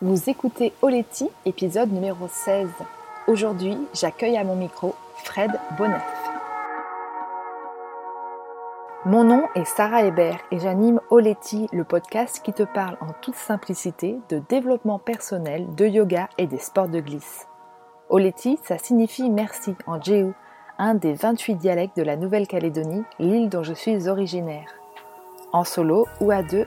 Vous écoutez Oleti, épisode numéro 16. Aujourd'hui, j'accueille à mon micro Fred Bonnef. Mon nom est Sarah Hébert et j'anime Oleti, le podcast qui te parle en toute simplicité de développement personnel, de yoga et des sports de glisse. Oleti, ça signifie merci en Jéhu, un des 28 dialectes de la Nouvelle-Calédonie, l'île dont je suis originaire. En solo ou à deux,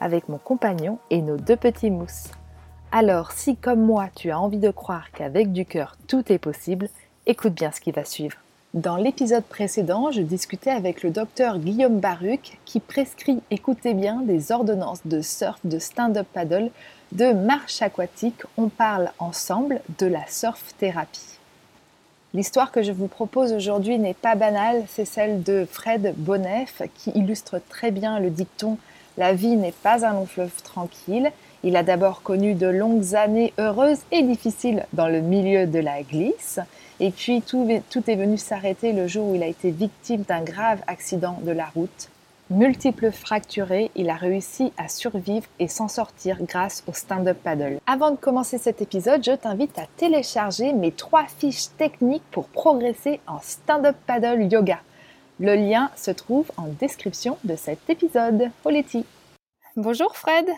avec mon compagnon et nos deux petits mousses. Alors si comme moi tu as envie de croire qu'avec du cœur tout est possible, écoute bien ce qui va suivre. Dans l'épisode précédent, je discutais avec le docteur Guillaume Baruc qui prescrit, écoutez bien, des ordonnances de surf, de stand-up paddle, de marche aquatique. On parle ensemble de la surf thérapie. L'histoire que je vous propose aujourd'hui n'est pas banale, c'est celle de Fred Bonnef qui illustre très bien le dicton la vie n'est pas un long fleuve tranquille. Il a d'abord connu de longues années heureuses et difficiles dans le milieu de la glisse. Et puis tout, est venu s'arrêter le jour où il a été victime d'un grave accident de la route. Multiples fracturés, il a réussi à survivre et s'en sortir grâce au stand-up paddle. Avant de commencer cet épisode, je t'invite à télécharger mes trois fiches techniques pour progresser en stand-up paddle yoga. Le lien se trouve en description de cet épisode. Poletti. Bonjour Fred.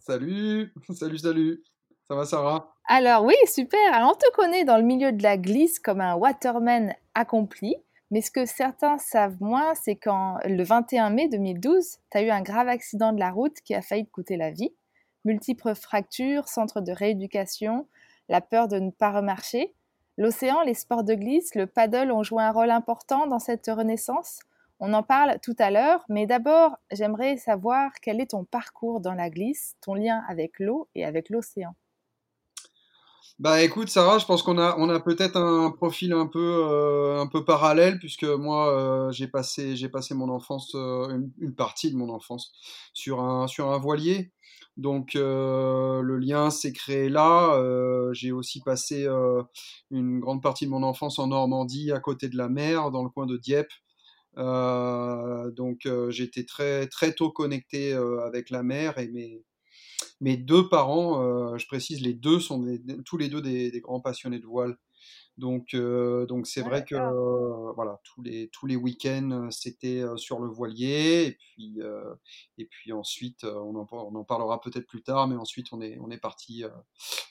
Salut, salut, salut. Ça va Sarah? Alors oui, super. Alors on te connaît dans le milieu de la glisse comme un waterman accompli. Mais ce que certains savent moins, c'est qu'en le 21 mai 2012, tu as eu un grave accident de la route qui a failli te coûter la vie. Multiples fractures, centre de rééducation, la peur de ne pas remarcher. L'océan, les sports de glisse, le paddle ont joué un rôle important dans cette renaissance. On en parle tout à l'heure, mais d'abord, j'aimerais savoir quel est ton parcours dans la glisse, ton lien avec l'eau et avec l'océan. Bah écoute Sarah, je pense qu'on a peut-être un profil un peu euh, un peu parallèle puisque moi euh, j'ai passé passé mon enfance euh, une, partie de mon enfance sur un sur un voilier donc euh, le lien s'est créé là. Euh, j'ai aussi passé euh, une grande partie de mon enfance en Normandie, à côté de la mer, dans le coin de Dieppe. donc j'étais très très tôt connecté avec la mer et mes mes deux parents, je précise, les deux sont tous les deux des, grands passionnés de voile. Donc, euh, donc c'est vrai que euh, voilà, tous les, tous les week-ends, euh, c'était sur le voilier. Et puis, et puis ensuite, on en, on en parlera peut-être plus tard, mais ensuite, on est, on est, parti,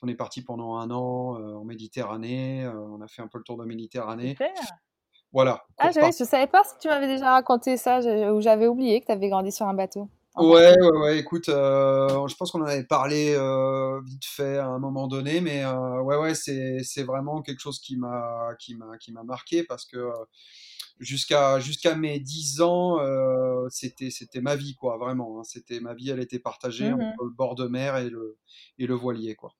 on est parti pendant un an en Méditerranée. on a fait un peu le tour de Méditerranée. Super. Voilà. Ah, je ne savais pas si tu m'avais déjà raconté ça, ou j'avais oublié que tu avais grandi sur un bateau. Ouais, ouais, ouais, écoute, euh, je pense qu'on en avait parlé euh, vite fait à un moment donné, mais euh, ouais, ouais, c'est, c'est vraiment quelque chose qui m'a, qui m'a, qui m'a marqué parce que jusqu'à, jusqu'à mes 10 ans, c'était, c'était ma vie, quoi, vraiment. Hein. c'était ma vie, elle était partagée mmh entre le bord de mer et le, et le voilier, quoi.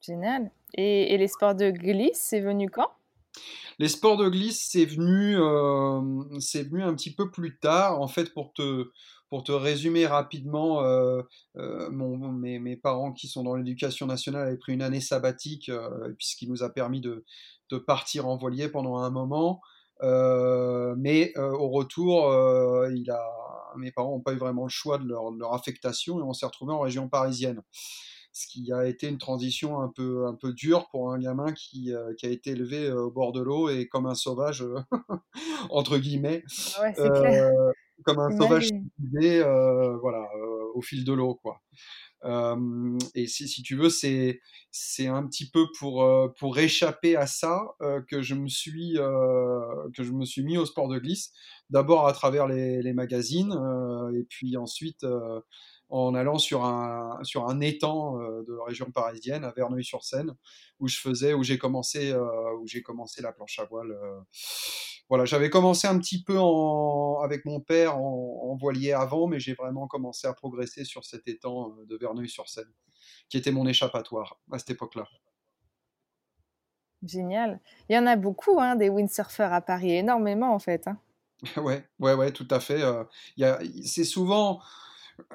Génial. Et, et les sports de glisse, c'est venu quand? Les sports de glisse, c'est venu, euh, c'est venu un petit peu plus tard. En fait, pour te, résumer rapidement, euh, euh, mes, parents qui sont dans l'éducation nationale avaient pris une année sabbatique, puisqu'il nous a permis de, de, partir en voilier pendant un moment. mais au retour, mes parents n'ont pas eu vraiment le choix de leur, affectation et on s'est retrouvé en région parisienne ce qui a été une transition un peu, un peu dure pour un gamin qui, euh, qui a été élevé euh, au bord de l'eau et comme un sauvage, euh, entre guillemets, ouais, clair. comme un sauvage voilà, au fil de l'eau. quoi. et si, si, tu veux, c'est c'est un petit peu pour pour échapper à ça que je me suis que je me suis mis au sport de glisse. D'abord à travers les, les magazines et puis ensuite en allant sur un, sur un étang euh, de la région parisienne, à Verneuil-sur-Seine, où je faisais, où j'ai commencé, euh, où j'ai commencé la planche à voile. Euh. Voilà, j'avais commencé un petit peu en, avec mon père en, voilier avant, mais j'ai vraiment commencé à progresser sur cet étang de Verneuil-sur-Seine. qui était mon échappatoire à cette époque-là. Génial. Il y en a beaucoup, hein, des windsurfers à Paris, énormément en fait. Hein. Ouais, ouais, ouais, tout à fait. c'est souvent,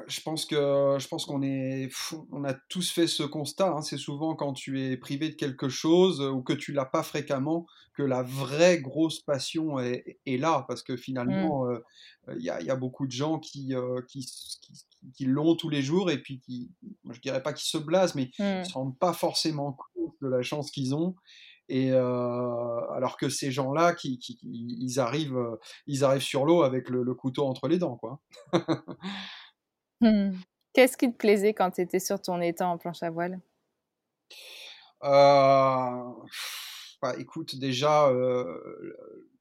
je pense que je pense qu'on est, on a tous fait ce constat. Hein. c'est souvent quand tu es privé de quelque chose ou que tu l'as pas fréquemment que la vraie grosse passion est, là, parce que mmh. finalement, il y, a, beaucoup de gens qui, qui, qui, l'ont tous les jours et puis qui, je dirais pas qu'ils se blasent, mais ils mmh. se rendent pas forcément compte de la chance qu'ils ont. Et alors que ces gens-là, qui, ils arrivent, ils arrivent sur l'eau avec le, le, couteau entre les dents, quoi. Mmh. Qu'est-ce qui te plaisait quand tu étais sur ton étang en planche à voile? Euh, bah, Écoute, déjà,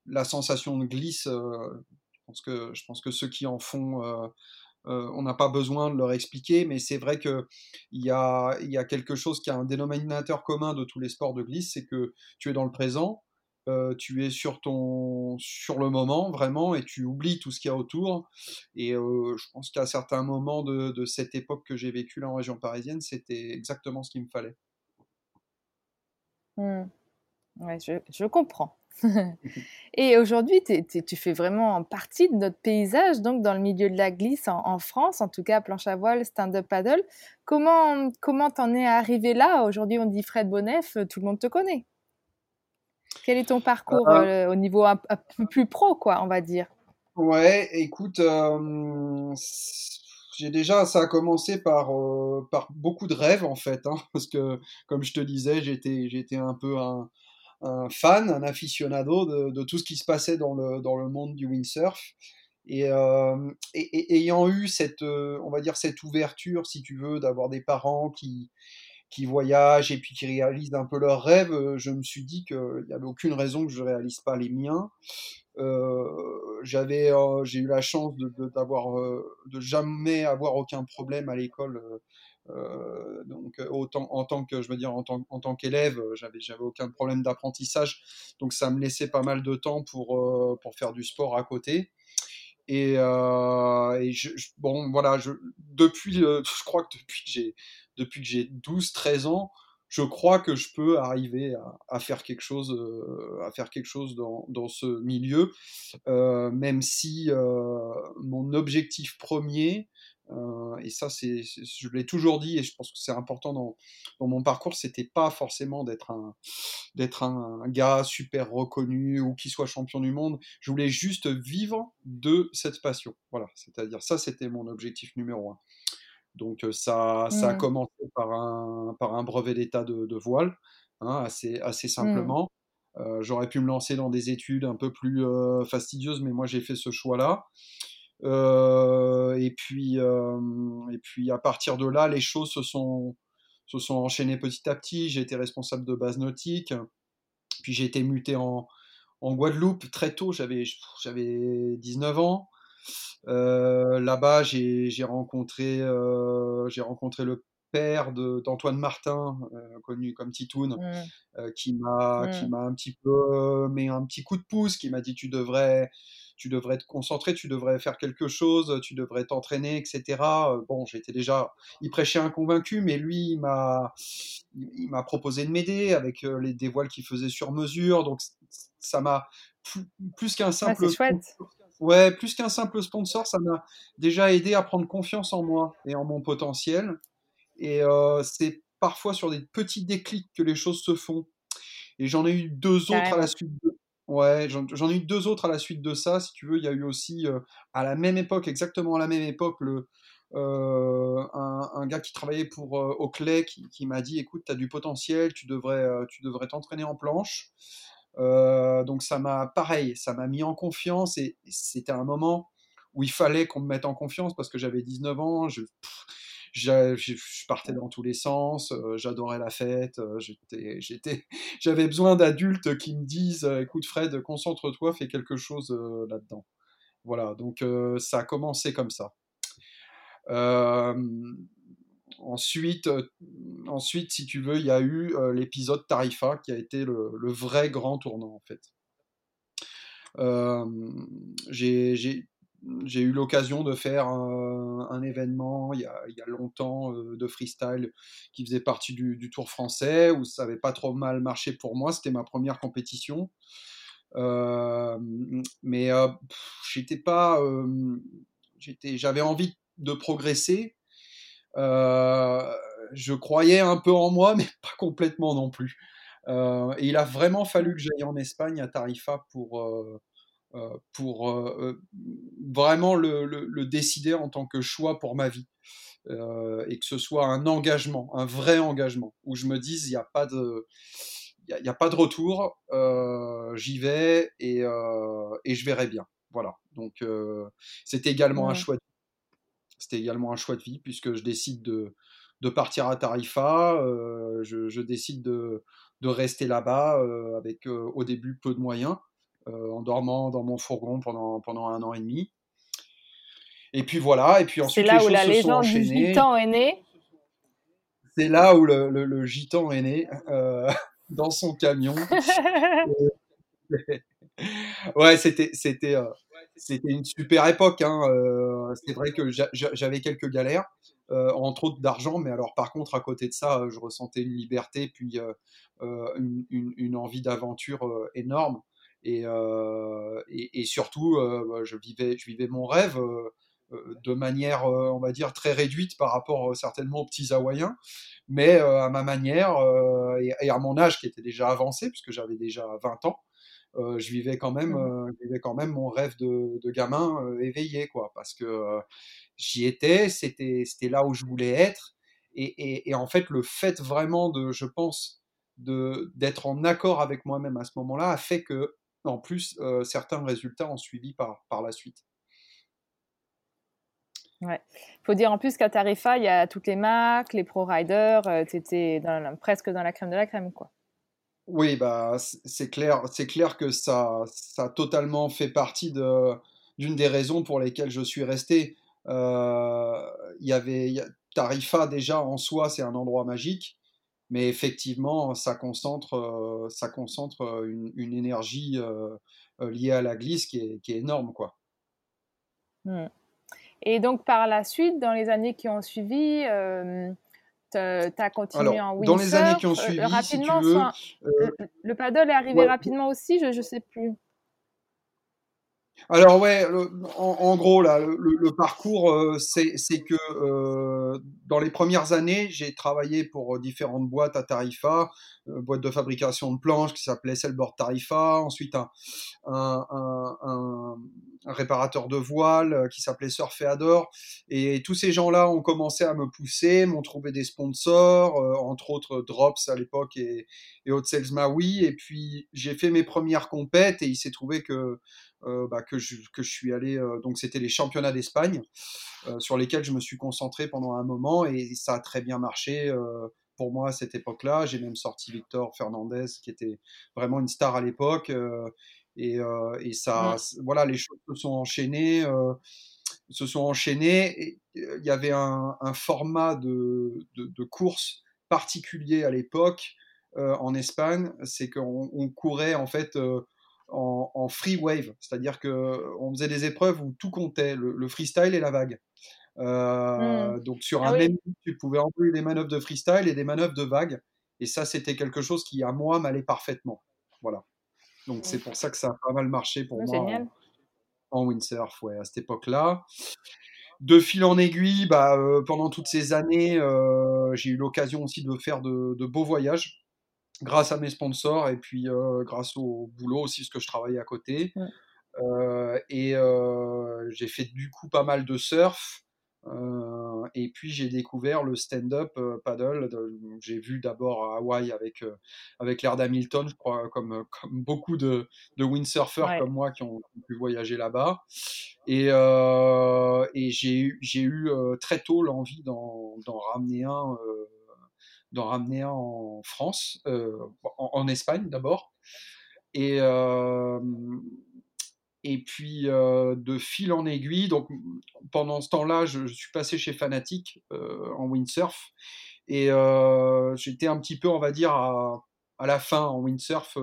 la sensation de glisse, je, pense que, je pense que ceux qui en font, on n'a pas besoin de leur expliquer, mais c'est vrai qu'il y a, y a quelque chose qui a un dénominateur commun de tous les sports de glisse, c'est que tu es dans le présent, euh, tu es sur ton sur le moment vraiment et tu oublies tout ce qu'il y a autour. Et euh, je pense qu'à certains moments de, cette époque que j'ai vécu là en région parisienne c'était exactement ce qu'il me fallait. Mmh. je, comprends. Et aujourd'hui tu fais vraiment partie de notre paysage donc dans le milieu de la glisse en, France en tout cas planche à voile stand-up paddle. Comment comment t'en es arrivé là? Aujourd'hui on dit Fred Bonnef tout le monde te connaît quel est ton parcours euh, euh, au niveau un, peu plus pro, quoi, on va dire? Ouais, écoute, euh, j'ai déjà, ça a commencé par, par beaucoup de rêves en fait, hein, parce que comme je te disais, j'étais, j'étais un peu un, fan, un aficionado de, de, tout ce qui se passait dans le, dans le monde du windsurf. Et, et, ayant eu cette, on va dire, cette ouverture, si tu veux, d'avoir des parents qui, qui voyagent et puis qui réalisent un peu leurs rêves, euh, je me suis dit qu'il n'y avait aucune raison que je ne réalise pas les miens. Euh, j'avais, euh, j'ai eu la chance de, d'avoir, de jamais avoir aucun problème à l'école. donc autant en tant que je veux dire en tant, en tant qu'élève j'avais j'avais aucun problème d'apprentissage donc ça me laissait pas mal de temps pour pour faire du sport à côté et, bon voilà depuis je crois que depuis que j'ai depuis que j'ai 12-13 ans, je crois que je peux arriver à, faire quelque chose, euh, à faire quelque chose dans, ce milieu, euh, même si euh, mon objectif premier, et ça c'est, je l'ai toujours dit et je pense que c'est important dans, mon parcours, c'était pas forcément d'être un, d'être un, gars super reconnu ou qui soit champion du monde. Je voulais juste vivre de cette passion. Voilà, c'est-à-dire ça c'était mon objectif numéro un. Donc ça, ça a mmh. commencé par un, par un brevet d'état de, voile, hein, assez, assez mmh. simplement. J'aurais pu me lancer dans des études un peu plus fastidieuses, mais moi j'ai fait ce choix-là. et, puis, et puis à partir de là, les choses se sont, se sont enchaînées petit à petit. J'ai été responsable de base nautique, puis j'ai été muté en, en Guadeloupe très tôt, j'avais 19 ans. Euh, là-bas, j'ai rencontré, euh, j'ai rencontré le père d'Antoine Martin, euh, connu comme Titoun, mmh. qui m'a qui mmh. m'a un petit peu mis un petit coup de pouce, qui m'a dit tu devrais tu devrais te concentrer, tu devrais faire quelque chose, tu devrais t'entraîner, etc. Bon, j'étais déjà, il prêchait un convaincu, mais lui, il m'a, il m'a proposé de m'aider avec les des voiles qu'il faisait sur mesure, donc ça m'a plus qu'un simple. chouette. Ouais, plus qu'un simple sponsor, ça m'a déjà aidé à prendre confiance en moi et en mon potentiel. Et euh, c'est parfois sur des petits déclics que les choses se font. Et j'en ai eu deux autres à la suite de... Ouais, j'en ai eu deux autres à la suite de ça. Si tu veux, il y a eu aussi euh, à la même époque, exactement à la même époque, le, euh, un, gars qui travaillait pour Oakley qui, qui m'a dit écoute, tu as du potentiel, tu devrais tu devrais t'entraîner en planche. Euh, donc ça m'a, pareil, ça m'a mis en confiance et c'était un moment où il fallait qu'on me mette en confiance parce que j'avais 19 ans, je, partais dans tous les sens, euh, j'adorais la fête, euh, j'avais besoin d'adultes qui me disent, écoute Fred, concentre-toi, fais quelque chose là-dedans. Voilà, donc ça a commencé comme ça. Ensuite, euh, ensuite, si tu veux, il y a eu euh, l'épisode Tarifa qui a été le, vrai grand tournant en fait. Euh, j'ai eu l'occasion de faire un, événement il y, a, y, a, longtemps de freestyle qui faisait partie du, du, Tour français où ça n'avait pas trop mal marché pour moi. C'était ma première compétition. mais j'étais pas, j'avais envie de progresser. Je croyais un peu en moi, mais pas complètement non plus. et il a vraiment fallu que j'aille en Espagne à Tarifa pour, pour vraiment le, le, décider en tant que choix pour ma vie. et que ce soit un engagement, un vrai engagement, où je me dise, il n'y a pas de il n'y a, pas de retour, j'y vais et, et, je verrai bien. Voilà. Donc c'était également un choix. C'était également un choix de vie puisque je décide de, de partir à Tarifa, je, je, décide de, de rester là-bas avec au début peu de moyens, en dormant dans mon fourgon pendant, pendant un an et demi. Et puis voilà, et puis ensuite c'est là où la légende du gitan est née. C'est là où le, le, le gitan est né. dans son camion. ouais, c'était c'était euh, c'était une super époque. Hein. Euh, c'est vrai que j'avais quelques galères, euh, entre autres d'argent, mais alors par contre à côté de ça, je ressentais une liberté puis une, envie d'aventure énorme. Et, et, surtout, bah, je vivais je vivais mon rêve de manière, on va dire, très réduite par rapport certainement aux petits Hawaïens mais euh, à ma manière euh, et, à mon âge qui était déjà avancé, puisque j'avais déjà 20 ans, euh, je vivais quand même, mmh. vivais quand même mon rêve de, gamin éveillé, quoi, parce que j'y étais, c'était, c'était là où je voulais être, et, et, en fait, le fait vraiment de, je pense, de, d'être en accord avec moi-même à ce moment-là a fait que, en plus, certains résultats ont suivi par, par la suite. Ouais. faut dire en plus qu'à Tarifa, il y a toutes les marques, les pro riders, euh, tu étais presque dans la crème de la crème, quoi. Oui, bah, c'est clair, c'est clair que ça, ça totalement fait partie de, d'une des raisons pour lesquelles je suis resté. Euh, y avait Tarifa déjà en soi, c'est un endroit magique, mais effectivement, ça concentre, euh, ça concentre une, énergie liée à la glisse qui est, énorme, quoi. Mmh. Et donc, par la suite, dans les années qui ont suivi, euh, tu as continué en windsurf. Dans les années qui ont suivi, rapidement, si tu veux, le, le, paddle est arrivé rapidement aussi, je ne sais plus. Alors ouais, en, gros là, le, parcours, euh, c'est que euh, dans les premières années, j'ai travaillé pour différentes boîtes à Tarifa, euh, boîte de fabrication de planches qui s'appelait Sailboard Tarifa, ensuite un, réparateur de voiles qui s'appelait Surfeador, et tous ces gens-là ont commencé à me pousser, m'ont trouvé des sponsors, entre autres Drops à l'époque et, et Hot Sales Maui, et puis j'ai fait mes premières compètes et il s'est trouvé que euh, bah, que, je, que je suis allé, euh, donc c'était les championnats d'Espagne, euh, sur lesquels je me suis concentré pendant un moment et ça a très bien marché pour moi à cette époque-là. J'ai même sorti Victor Fernandez, qui était vraiment une star à l'époque. et, et, ça, voilà, les choses se sont enchaînées. se sont enchaînées. Il y avait un, un format de, de, de, course particulier à l'époque en Espagne. C'est qu'on on courait en fait en, free wave, c'est-à-dire qu'on faisait des épreuves où tout comptait, le, freestyle et la vague. Euh, hmm. Donc sur ah un même tu pouvais envoyer des manœuvres de freestyle et des manœuvres de vague, et ça c'était quelque chose qui à moi m'allait parfaitement. Voilà. Donc c'est pour ça que ça a pas mal marché pour moi en, windsurf, ouais, à cette époque-là. De fil en aiguille, bah, euh, pendant toutes ces années, euh, j'ai eu l'occasion aussi de faire de, de beaux voyages grâce à mes sponsors et puis euh, grâce au boulot aussi, parce que je travaillais à côté. Euh, et euh, j'ai fait du coup pas mal de surf. et puis j'ai découvert le stand-up paddle. J'ai vu d'abord à Hawaï avec, avec l'air d'Hamilton, je crois, comme, comme beaucoup de, de windsurfers comme moi qui ont, pu voyager là-bas. Et, et j'ai eu très tôt l'envie d'en ramener un d'en ramener en France, euh, en, Espagne d'abord. Et, euh, et puis euh, de fil en aiguille, donc pendant ce temps-là, je, suis passé chez Fanatic en windsurf et j'étais un petit peu, on va dire, à, à la fin en windsurf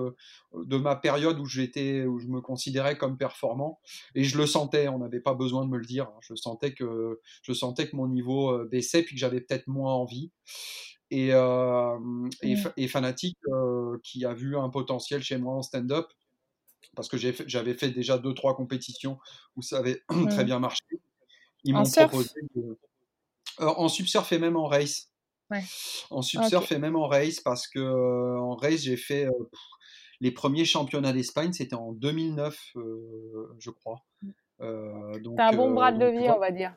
de ma période où où je me considérais comme performant. Et je le sentais, on n'avait pas besoin de me le dire. Hein. Je sentais que, je sentais que mon niveau baissait, puis que j'avais peut-être moins envie. Et, mmh. et, Fanatic, qui a vu un potentiel chez moi en stand-up, parce que j'avais fait déjà deux, trois compétitions où ça avait très mmh. bien marché. Ils m'ont proposé en subsurf et même en race. En subsurf et même en race, parce que en race, j'ai fait les premiers championnats d'Espagne, c'était en 2009, je crois. Mmh. T'as un bon bras de levier, on va dire.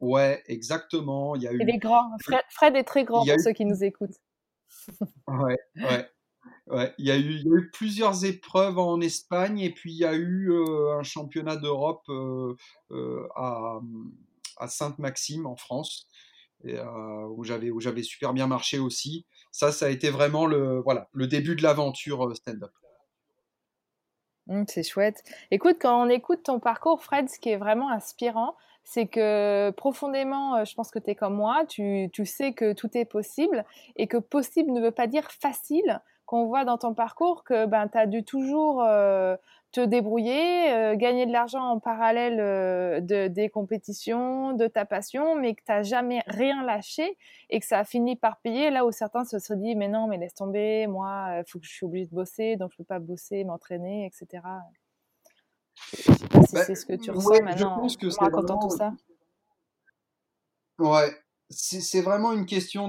Ouais, exactement. Il y a eu. Il est grand. Fred, est très grand pour ceux qui nous écoutent. ouais, ouais. Ouais, il y, a eu, il y a eu plusieurs épreuves en Espagne et puis il y a eu un championnat d'Europe à, à Sainte-Maxime en France et, où j'avais où j'avais super bien marché aussi. Ça, ça a été vraiment le voilà le début de l'aventure stand-up. Mmh, c'est chouette. Écoute, quand on écoute ton parcours, Fred, ce qui est vraiment inspirant, c'est que profondément, je pense que tu es comme moi, tu, tu, sais que tout est possible et que possible ne veut pas dire facile qu'on voit dans ton parcours que ben, tu as dû toujours euh, te débrouiller, euh, gagner de l'argent en parallèle euh, de, des compétitions, de ta passion, mais que tu n'as jamais rien lâché et que ça a fini par payer là où certains se sont dit mais non, mais laisse tomber, moi, il faut que je suis obligée de bosser, donc je peux pas bosser, m'entraîner, etc. Je sais pas si bah, c'est ce que tu ressens maintenant je pense que en racontant tout ça. Ouais, c'est vraiment une question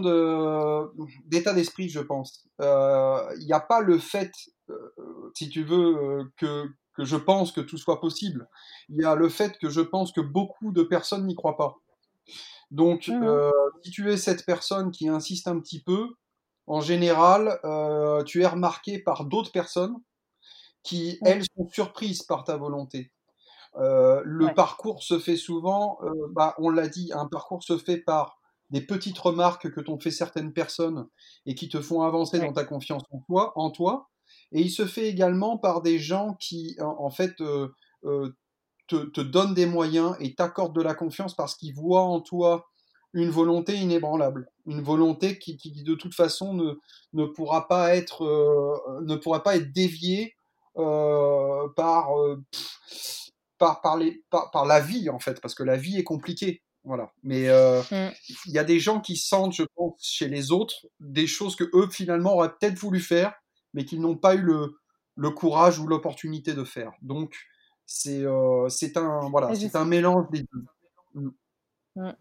d'état d'esprit, je pense. Il euh, n'y a pas le fait, euh, si tu veux, euh, que, que je pense que tout soit possible. Il y a le fait que je pense que beaucoup de personnes n'y croient pas. Donc, mmh si tu es cette personne qui insiste un petit peu, en général, tu es remarqué par d'autres personnes qui, elles, sont surprises par ta volonté. le parcours se fait souvent, bah, on l'a dit, un parcours se fait par des petites remarques que t'ont fait certaines personnes et qui te font avancer dans ta confiance en toi, en toi. Et il se fait également par des gens qui, en, fait, euh, euh, te, donnent des moyens et t'accordent de la confiance parce qu'ils voient en toi une volonté inébranlable, une volonté qui, de toute façon ne, ne pourra pas être euh, ne pourra pas être déviée par, par, par, les, par la vie en fait, parce que la vie est compliquée. Voilà. Mais euh, mmh. il y a des gens qui sentent, je pense, chez les autres, des choses que eux finalement auraient peut-être voulu faire, mais qu'ils n'ont pas eu le, le courage ou l'opportunité de faire. Donc c'est euh, un voilà, un mélange des deux. Mmh. Mmh.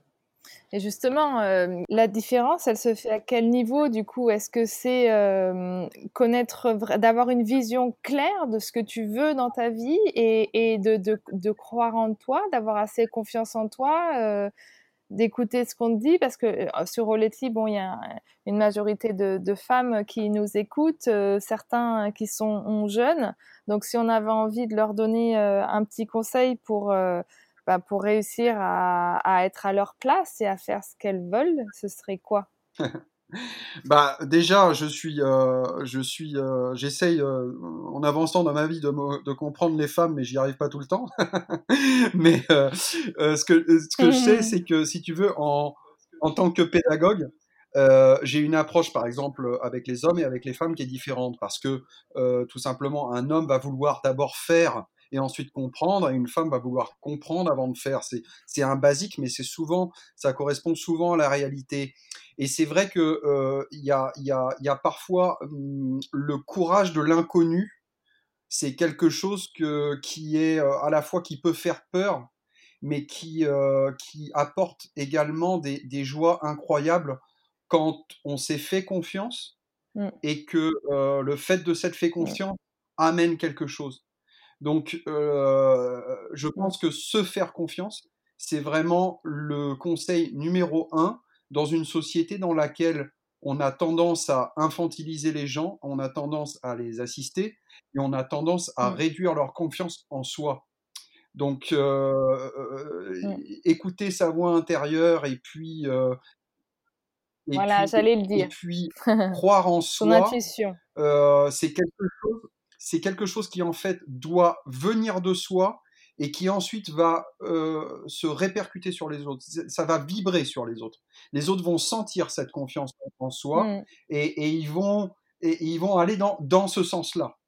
Et justement, euh, la différence, elle se fait à quel niveau du coup? Est-ce que c'est euh, connaître, d'avoir une vision claire de ce que tu veux dans ta vie et, de, croire en toi, d'avoir assez confiance en toi, euh, d'écouter ce qu'on te dit? Parce que sur Oleti, bon, il y a une majorité de, de femmes qui nous écoutent, certains qui sont jeunes. Donc, si on avait envie de leur donner un petit conseil pour bah, pour réussir à, être à leur place et à faire ce qu'elles veulent, ce serait quoi? Bah déjà, je suis, euh, je suis, euh, j'essaye euh, en avançant dans ma vie de, comprendre les femmes, mais j'y arrive pas tout le temps. mais ce que ce que je sais, c'est que si tu veux, en en tant que pédagogue, j'ai une approche, par exemple, avec les hommes et avec les femmes qui est différente parce que tout simplement, un homme va vouloir d'abord faire et ensuite comprendre. Et une femme va vouloir comprendre avant de faire. C'est un basique, mais c'est souvent, ça correspond souvent à la réalité. Et c'est vrai que euh, il y, a, y, a, y, a, parfois hum, le courage de l'inconnu. C'est quelque chose que, qui est euh, à la fois qui peut faire peur, mais qui, euh, qui apporte également des, des, joies incroyables quand on s'est fait confiance mmh. et que le fait de s'être fait mmh. confiance amène quelque chose. Donc, euh, je pense que se faire confiance, c'est vraiment le conseil numéro un dans une société dans laquelle on a tendance à infantiliser les gens, on a tendance à les assister et on a tendance à mmh. réduire leur confiance en soi. Donc, euh, mmh. écouter sa voix intérieure et puis, euh, voilà, j'allais le dire. Et puis croire en soi, euh, c'est quelque chose c'est quelque chose qui en fait doit venir de soi et qui ensuite va euh, se répercuter sur les autres. Ça va vibrer sur les autres. Les autres vont sentir cette confiance en soi mmh. et, ils vont et, ils vont aller dans, dans ce sens-là.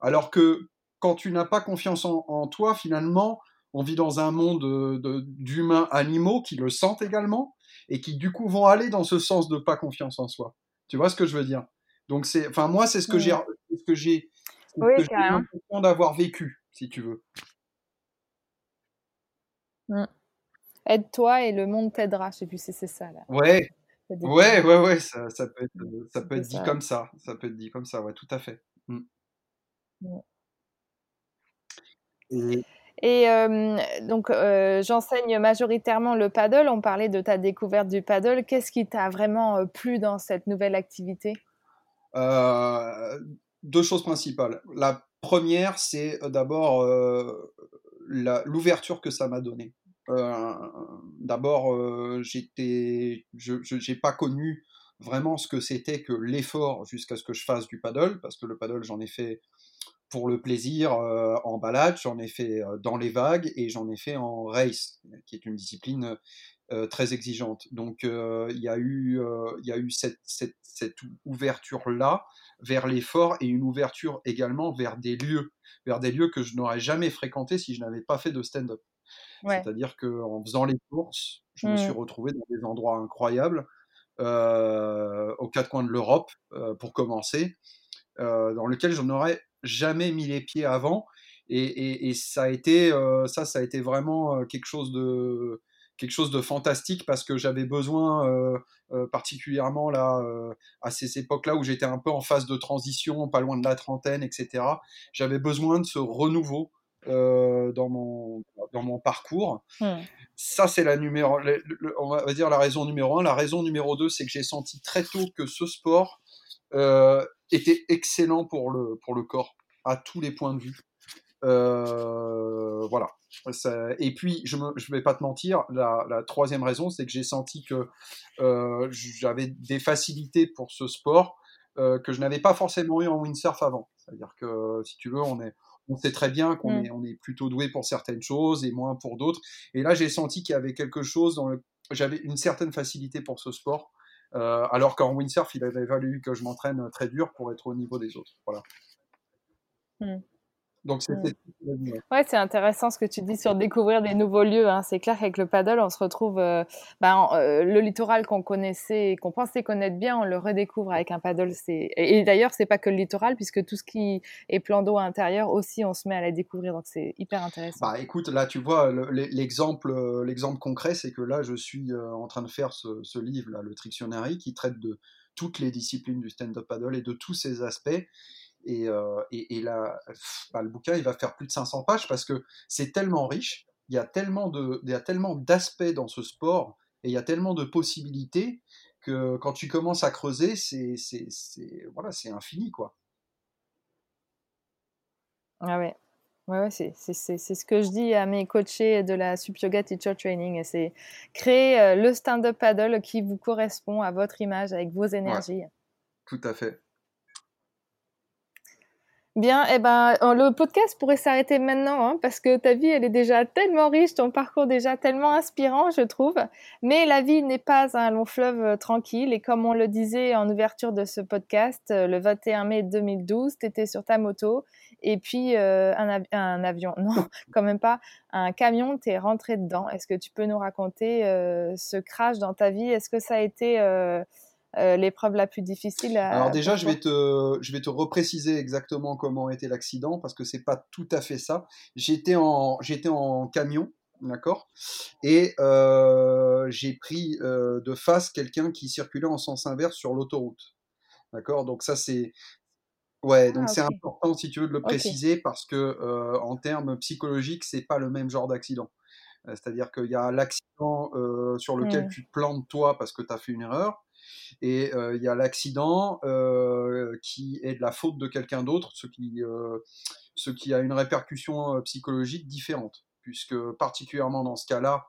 Alors que quand tu n'as pas confiance en, toi, finalement, on vit dans un monde d'humains animaux qui le sentent également et qui du coup vont aller dans ce sens de pas confiance en soi. Tu vois ce que je veux dire? Donc c'est, enfin moi c'est ce que j'ai, ce que j'ai, oui, l'impression d'avoir vécu, si tu veux. Mmh. Aide-toi et le monde t'aidera. Je sais plus si c'est ça là. Ouais. Ouais, ouais, ouais, ça, ça peut être, ça peut être dit comme ça. Ça peut être dit comme ça, ouais, tout à fait. Mmh. Et, donc, j'enseigne majoritairement le paddle. On parlait de ta découverte du paddle. Qu'est-ce qui t'a vraiment plu dans cette nouvelle activité? Deux choses principales. La première, c'est d'abord l'ouverture que ça m'a donnée. d'abord, j'étais, je n'ai pas connu vraiment ce que c'était que l'effort jusqu'à ce que je fasse du paddle, parce que le paddle, j'en ai fait pour le plaisir euh, en balade, j'en ai fait euh, dans les vagues et j'en ai fait en race, qui est une discipline euh, très exigeante. Donc il y a eu, il y a eu cette, cette, cette ouverture-là vers l'effort et une ouverture également vers des lieux, vers des lieux que je n'aurais jamais fréquentés si je n'avais pas fait de stand-up. C'est-à-dire qu'en faisant les courses, je me suis mmh. retrouvé dans des endroits incroyables, aux quatre coins de l'Europe, pour commencer, dans lesquels je n'aurais jamais mis les pieds avant. Et, ça a été, euh, ça, ça a été vraiment euh, quelque chose de, quelque chose de fantastique parce que j'avais besoin, euh, particulièrement là, à ces époques-là où j'étais un peu en phase de transition, pas loin de la trentaine, etc. J'avais besoin de ce renouveau dans mon dans mon parcours. Mmh. Ça, c'est la numéro, on va dire la raison numéro un. La raison numéro deux, c'est que j'ai senti très tôt que ce sport était excellent pour le pour le corps à tous les points de vue. Euh, voilà. et puis, je ne vais pas te mentir, la, troisième raison, c'est que j'ai senti que euh, j'avais des facilités pour ce sport euh, que je n'avais pas forcément eu en windsurf avant. C'est-à-dire que, si tu veux, on, est, on sait très bien qu'on mm. est, on est plutôt doué pour certaines choses et moins pour d'autres. Et là, j'ai senti qu'il y avait quelque chose dans le... J'avais une certaine facilité pour ce sport. alors qu'en windsurf, il avait fallu que je m'entraîne très dur pour être au niveau des autres. Voilà. Mmh. Donc c'est mmh. ouais, c'est intéressant ce que tu dis sur découvrir des nouveaux lieux. Hein. C'est clair qu'avec le paddle, on se retrouve euh, ben, euh, le littoral qu'on connaissait, qu'on pensait connaître bien, on le redécouvre avec un paddle. C'est et, d'ailleurs c'est pas que le littoral puisque tout ce qui est plan d'eau intérieur aussi, on se met à la découvrir. Donc c'est hyper intéressant. Bah écoute, là tu vois l'exemple, euh, l'exemple concret, c'est que là je suis en train de faire ce, ce livre là, le Trictionary, qui traite de toutes les disciplines du stand-up paddle et de tous ses aspects. Et, euh, et, là, bah, le bouquin, il va faire plus de 500 pages parce que c'est tellement riche, il y a tellement de, il y a tellement d'aspects dans ce sport et il y a tellement de possibilités que quand tu commences à creuser, c'est, c'est, c'est voilà, c'est infini, quoi. Ah ouais. Ouais, ouais c'est, c'est, c'est, ce que je dis à mes coachés de la Sup Yoga Teacher Training. C'est créer euh, le stand-up paddle qui vous correspond à votre image avec vos énergies. tout à fait. Bien, eh ben, euh, le podcast pourrait s'arrêter maintenant, hein, parce que ta vie, elle est déjà tellement riche, ton parcours déjà tellement inspirant, je trouve. Mais la vie n'est pas un long fleuve euh, tranquille, et comme on le disait en ouverture de ce podcast, euh, le 21 mai 2012, tu étais sur ta moto, et puis un, avion, non, quand même pas, un camion, t'es rentré dedans. Est-ce que tu peux nous raconter ce crash dans ta vie? Est-ce que ça a été euh, l'épreuve la plus difficile Alors déjà, je vais, te, je vais te repréciser exactement comment était l'accident, parce que c'est pas tout à fait ça. J'étais en, j'étais en camion, d'accord? Et euh, j'ai pris euh, de face quelqu'un qui circulait en sens inverse sur l'autoroute. D'accord? Donc ça, c'est... Ouais, donc ah, c'est important, si tu veux, de le préciser, parce que en termes psychologiques, c'est pas le même genre d'accident. C'est-à-dire qu'il y a l'accident sur lequel mmh. tu te plantes toi parce que tu as fait une erreur, et euh, il y a l'accident euh, qui est de la faute de quelqu'un d'autre, ce qui, euh, ce qui a une répercussion psychologique différente, puisque particulièrement dans ce cas-là.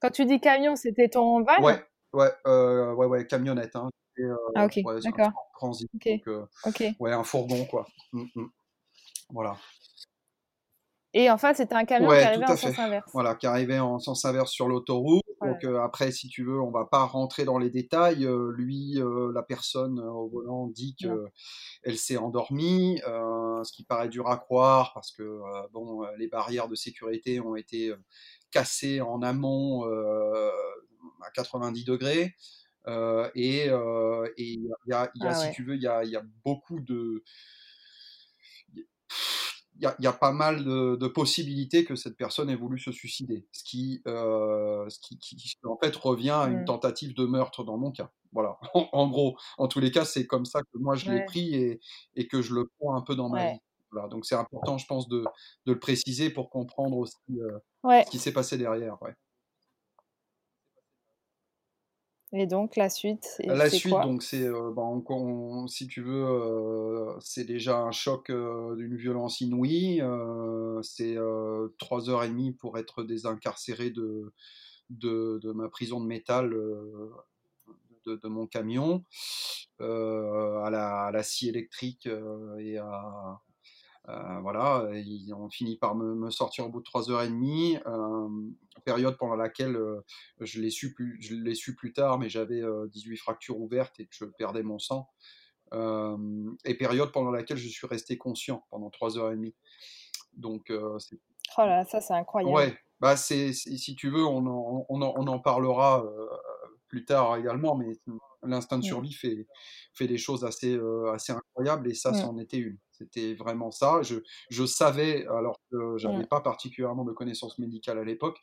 Quand tu dis camion, c'était ton van? Ouais, ouais, ouais, ouais, camionnette. Hein. ah ok, d'accord. Transit. ouais, un fourgon quoi. Mmh, mmh. Voilà. Et enfin, c'était un camion qui arrivait en fait. sens inverse. Voilà, qui arrivait en sens inverse sur l'autoroute. Voilà. Donc, heu, après, si tu veux, on va pas rentrer dans les détails. Heu, lui, heu, la personne, au volant dit qu'elle s'est endormie, ce qui paraît dur à croire parce que, bon, les barrières de sécurité ont été, cassées en amont, à 90°. Heu et il y a il y a Ah si ouais. tu veux, il y a il y a beaucoup de il y a il y a pas mal de de possibilités que cette personne ait voulu se suicider. Ce qui, heu, ce qui qui qui en fait revient à une tentative de meurtre dans mon cas. Voilà, en en gros. En tous les cas, c'est comme ça que moi je l'ai pris et et que je le prends un peu dans ma Ouais. vie. Voilà, donc c'est important, je pense, de de le préciser pour comprendre aussi, Ouais. ce qui s'est passé derrière, ouais. Et donc la suite, La suite, quoi? donc c'est, on on si tu veux, heu, c'est déjà un choc, heu, d'une violence inouïe, heu, c'est, 3 heures et demie pour être désincarcéré de de de ma prison de métal, de de mon camion, à la à la scie électrique, et à Heu, voilà, ils ont fini par me me sortir au bout de 3 heures et demie, hem, période pendant laquelle, heu, je l'ai su plus je l'ai su plus tard, mais j'avais, heu, 18 fractures ouvertes et que je perdais mon sang, et période pendant laquelle je suis resté conscient pendant 3 heures et demie. Donc heu, c'est Oh là ça, c'est incroyable. ouais, bah, c'est si tu veux, on en on en on en parlera, plus tard également, mais l'instinct de survie fait fait des choses assez, assez incroyables et ça, c'en était une. C'était vraiment ça. Je je savais, alors que j'avais pas particulièrement de connaissances médicales à l'époque,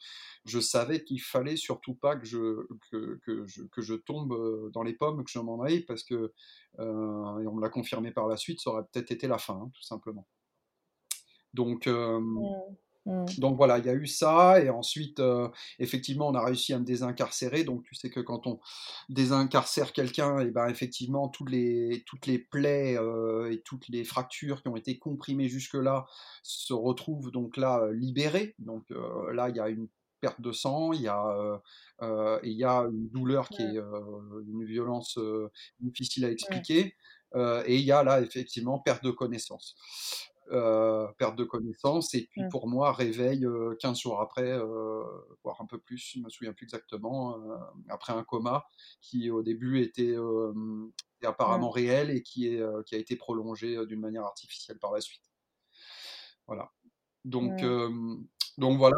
je savais qu'il fallait surtout pas que je que que je que je tombe, dans les pommes, que je m'en aille parce que, et on me l'a confirmé par la suite, ça aurait peut-être été la fin, hein, tout simplement. Donc. Mmh. donc voilà, il y a eu ça et ensuite, effectivement, on a réussi à me désincarcérer. Donc tu sais que quand on désincarcère quelqu'un et ben, effectivement, toutes les toutes les plaies, et toutes les fractures qui ont été comprimées jusque-là se retrouvent donc là, libérées. Donc là, il y a une perte de sang, il y a, heu heu et il y a une douleur qui est, une violence, difficile à expliquer, et il y a là, effectivement, perte de connaissance heu, perte de connaissance et puis Mmh. pour moi réveil, heu, 15 jours après, heu, voire un peu plus, je me souviens plus exactement, heu, après un coma qui au début était, était Mmh. apparemment réel et qui est, heu, qui a été prolongé, d'une manière artificielle par la suite. Voilà. Donc Mmh. donc voilà,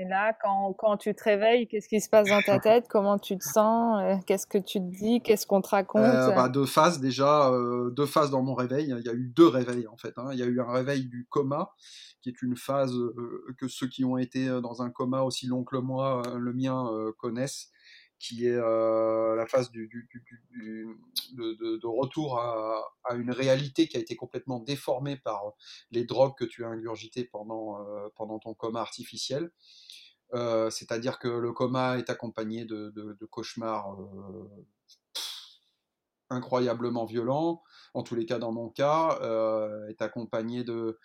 Et là, quand quand tu te réveilles, qu'est-ce qui se passe dans ta tête? Comment tu te sens? Heu, qu'est-ce que tu te dis? Qu'est-ce qu'on te raconte? Heu, bah, 2 phases déjà, heu, 2 phases dans mon réveil. Il y a eu 2 réveils en fait, hein. Il y a eu un réveil du coma, qui est une phase, heu, que ceux qui ont été, dans un coma aussi long que le moi, le mien, connaissent, qui est, la phase du du du du du de de de retour à à une réalité qui a été complètement déformée par, les drogues que tu as ingurgitées pendant ton coma artificiel. Heu, c'est-à-dire que le coma est accompagné de de de cauchemars, heu incroyablement violent, en tous les cas dans mon cas, euh, est accompagné de...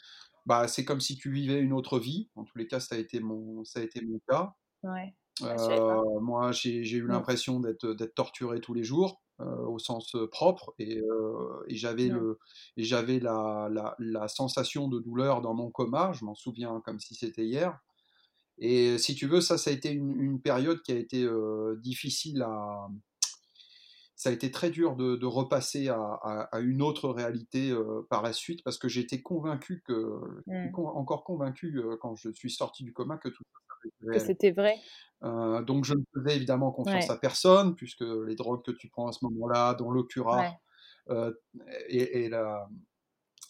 Bah, c'est comme si tu vivais une autre vie, en tous les cas ça a été mon, ça a été mon cas. Ouais. Euh, moi j'ai eu Mmh. l'impression d'être torturé tous les jours, euh, au sens euh, propre, et, euh, et j'avais le et j'avais la, la, la sensation de douleur dans mon coma, je m'en souviens comme si c'était hier. Et si tu veux, ça, ça a été une, une période qui a été euh, difficile à, ça a été très dur de, de repasser à, à, à, une autre réalité euh, par la suite parce que j'étais convaincu que, Mmh. con, encore convaincu euh, quand je suis sorti du coma que tout ça Que c'était vrai? Euh, donc je ne faisais évidemment confiance Ouais. à personne puisque les drogues que tu prends à ce moment-là, dont le cura Ouais. euh, et, et, la,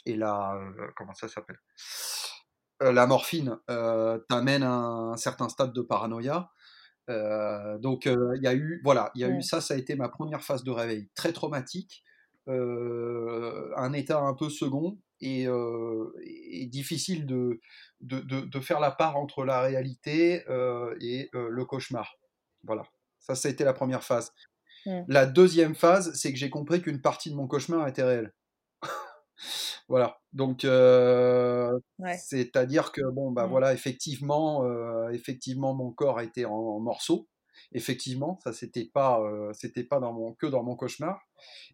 et la, comment ça s'appelle? euh, La morphine euh, t'amène à un certain stade de paranoïa. Euh, donc il y a eu voilà, il y a eu ça, ça a été ma première phase de réveil, très traumatique, euh, un état un peu second et, euh, et difficile de, de, de, de, faire la part entre la réalité euh, et le cauchemar. Voilà, ça, ça a été la première phase. Mmh. La deuxième phase, c'est que j'ai compris qu'une partie de mon cauchemar était réelle. Voilà, donc euh, Ouais. c'est-à-dire que bon bah Mmh. voilà, effectivement, euh, effectivement, mon corps a été en, en morceaux. Effectivement, ça c'était pas, euh, c'était pas dans mon que dans mon cauchemar.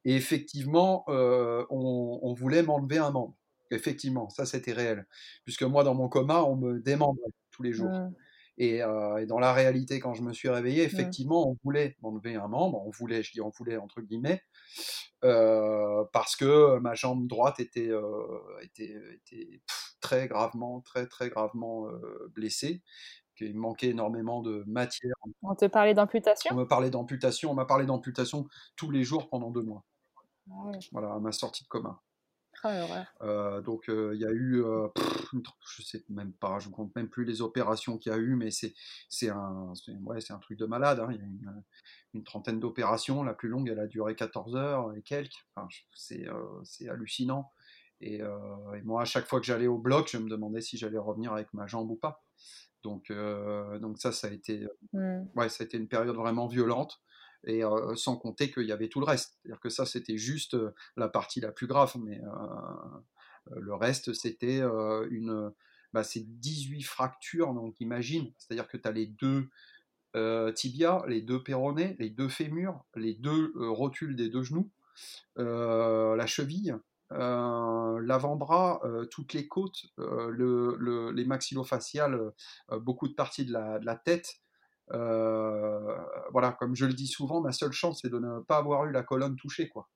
Et effectivement, on, on, voulait m'enlever un membre. Effectivement, ça c'était réel. Puisque moi, dans mon coma, on me démembrait tous les jours. Mmh. Et, euh, et dans la réalité, quand je me suis réveillé, Mmh. effectivement, on voulait m'enlever un membre. On voulait, je dis on voulait entre guillemets, euh, parce que ma jambe droite était, euh, était, était pff, très gravement, très très gravement blessée. qu'il manquait énormément de matière. On te parlait On d'amputation me parlait d'amputation, on m'a parlé d'amputation tous les jours pendant deux mois. Ah ouais. Voilà, à ma sortie de coma. Ah. Euh, donc euh, il y a eu, euh, pff, je sais même pas, je compte même plus les opérations qu'il y a eu, mais c'est c'est un, ouais, c'est un truc de malade. hein. Il y a une, une trentaine d'opérations, la plus longue, elle a duré 14 heures et quelques. Enfin, c'est c'est hallucinant. Et, euh, et moi, à chaque fois que j'allais au bloc, je me demandais si j'allais revenir avec ma jambe ou pas. Donc, euh, donc ça, ça a été, Mmh. ouais, ça a été une période vraiment violente. Et euh, sans compter qu'il y avait tout le reste. C'est-à-dire que ça, c'était juste euh, la partie la plus grave, mais euh, le reste, c'était une. Bah, c'est 18 fractures, donc imagine. C'est-à-dire que tu as les deux tibias, les deux péronés, les deux fémurs, les deux rotules des deux genoux, la cheville, l'avant-bras, toutes les côtes, le, le- les maxillofaciales, beaucoup de parties de la tête. Euh, voilà, comme je le dis souvent, ma seule chance, c'est de ne pas avoir eu la colonne touchée. quoi.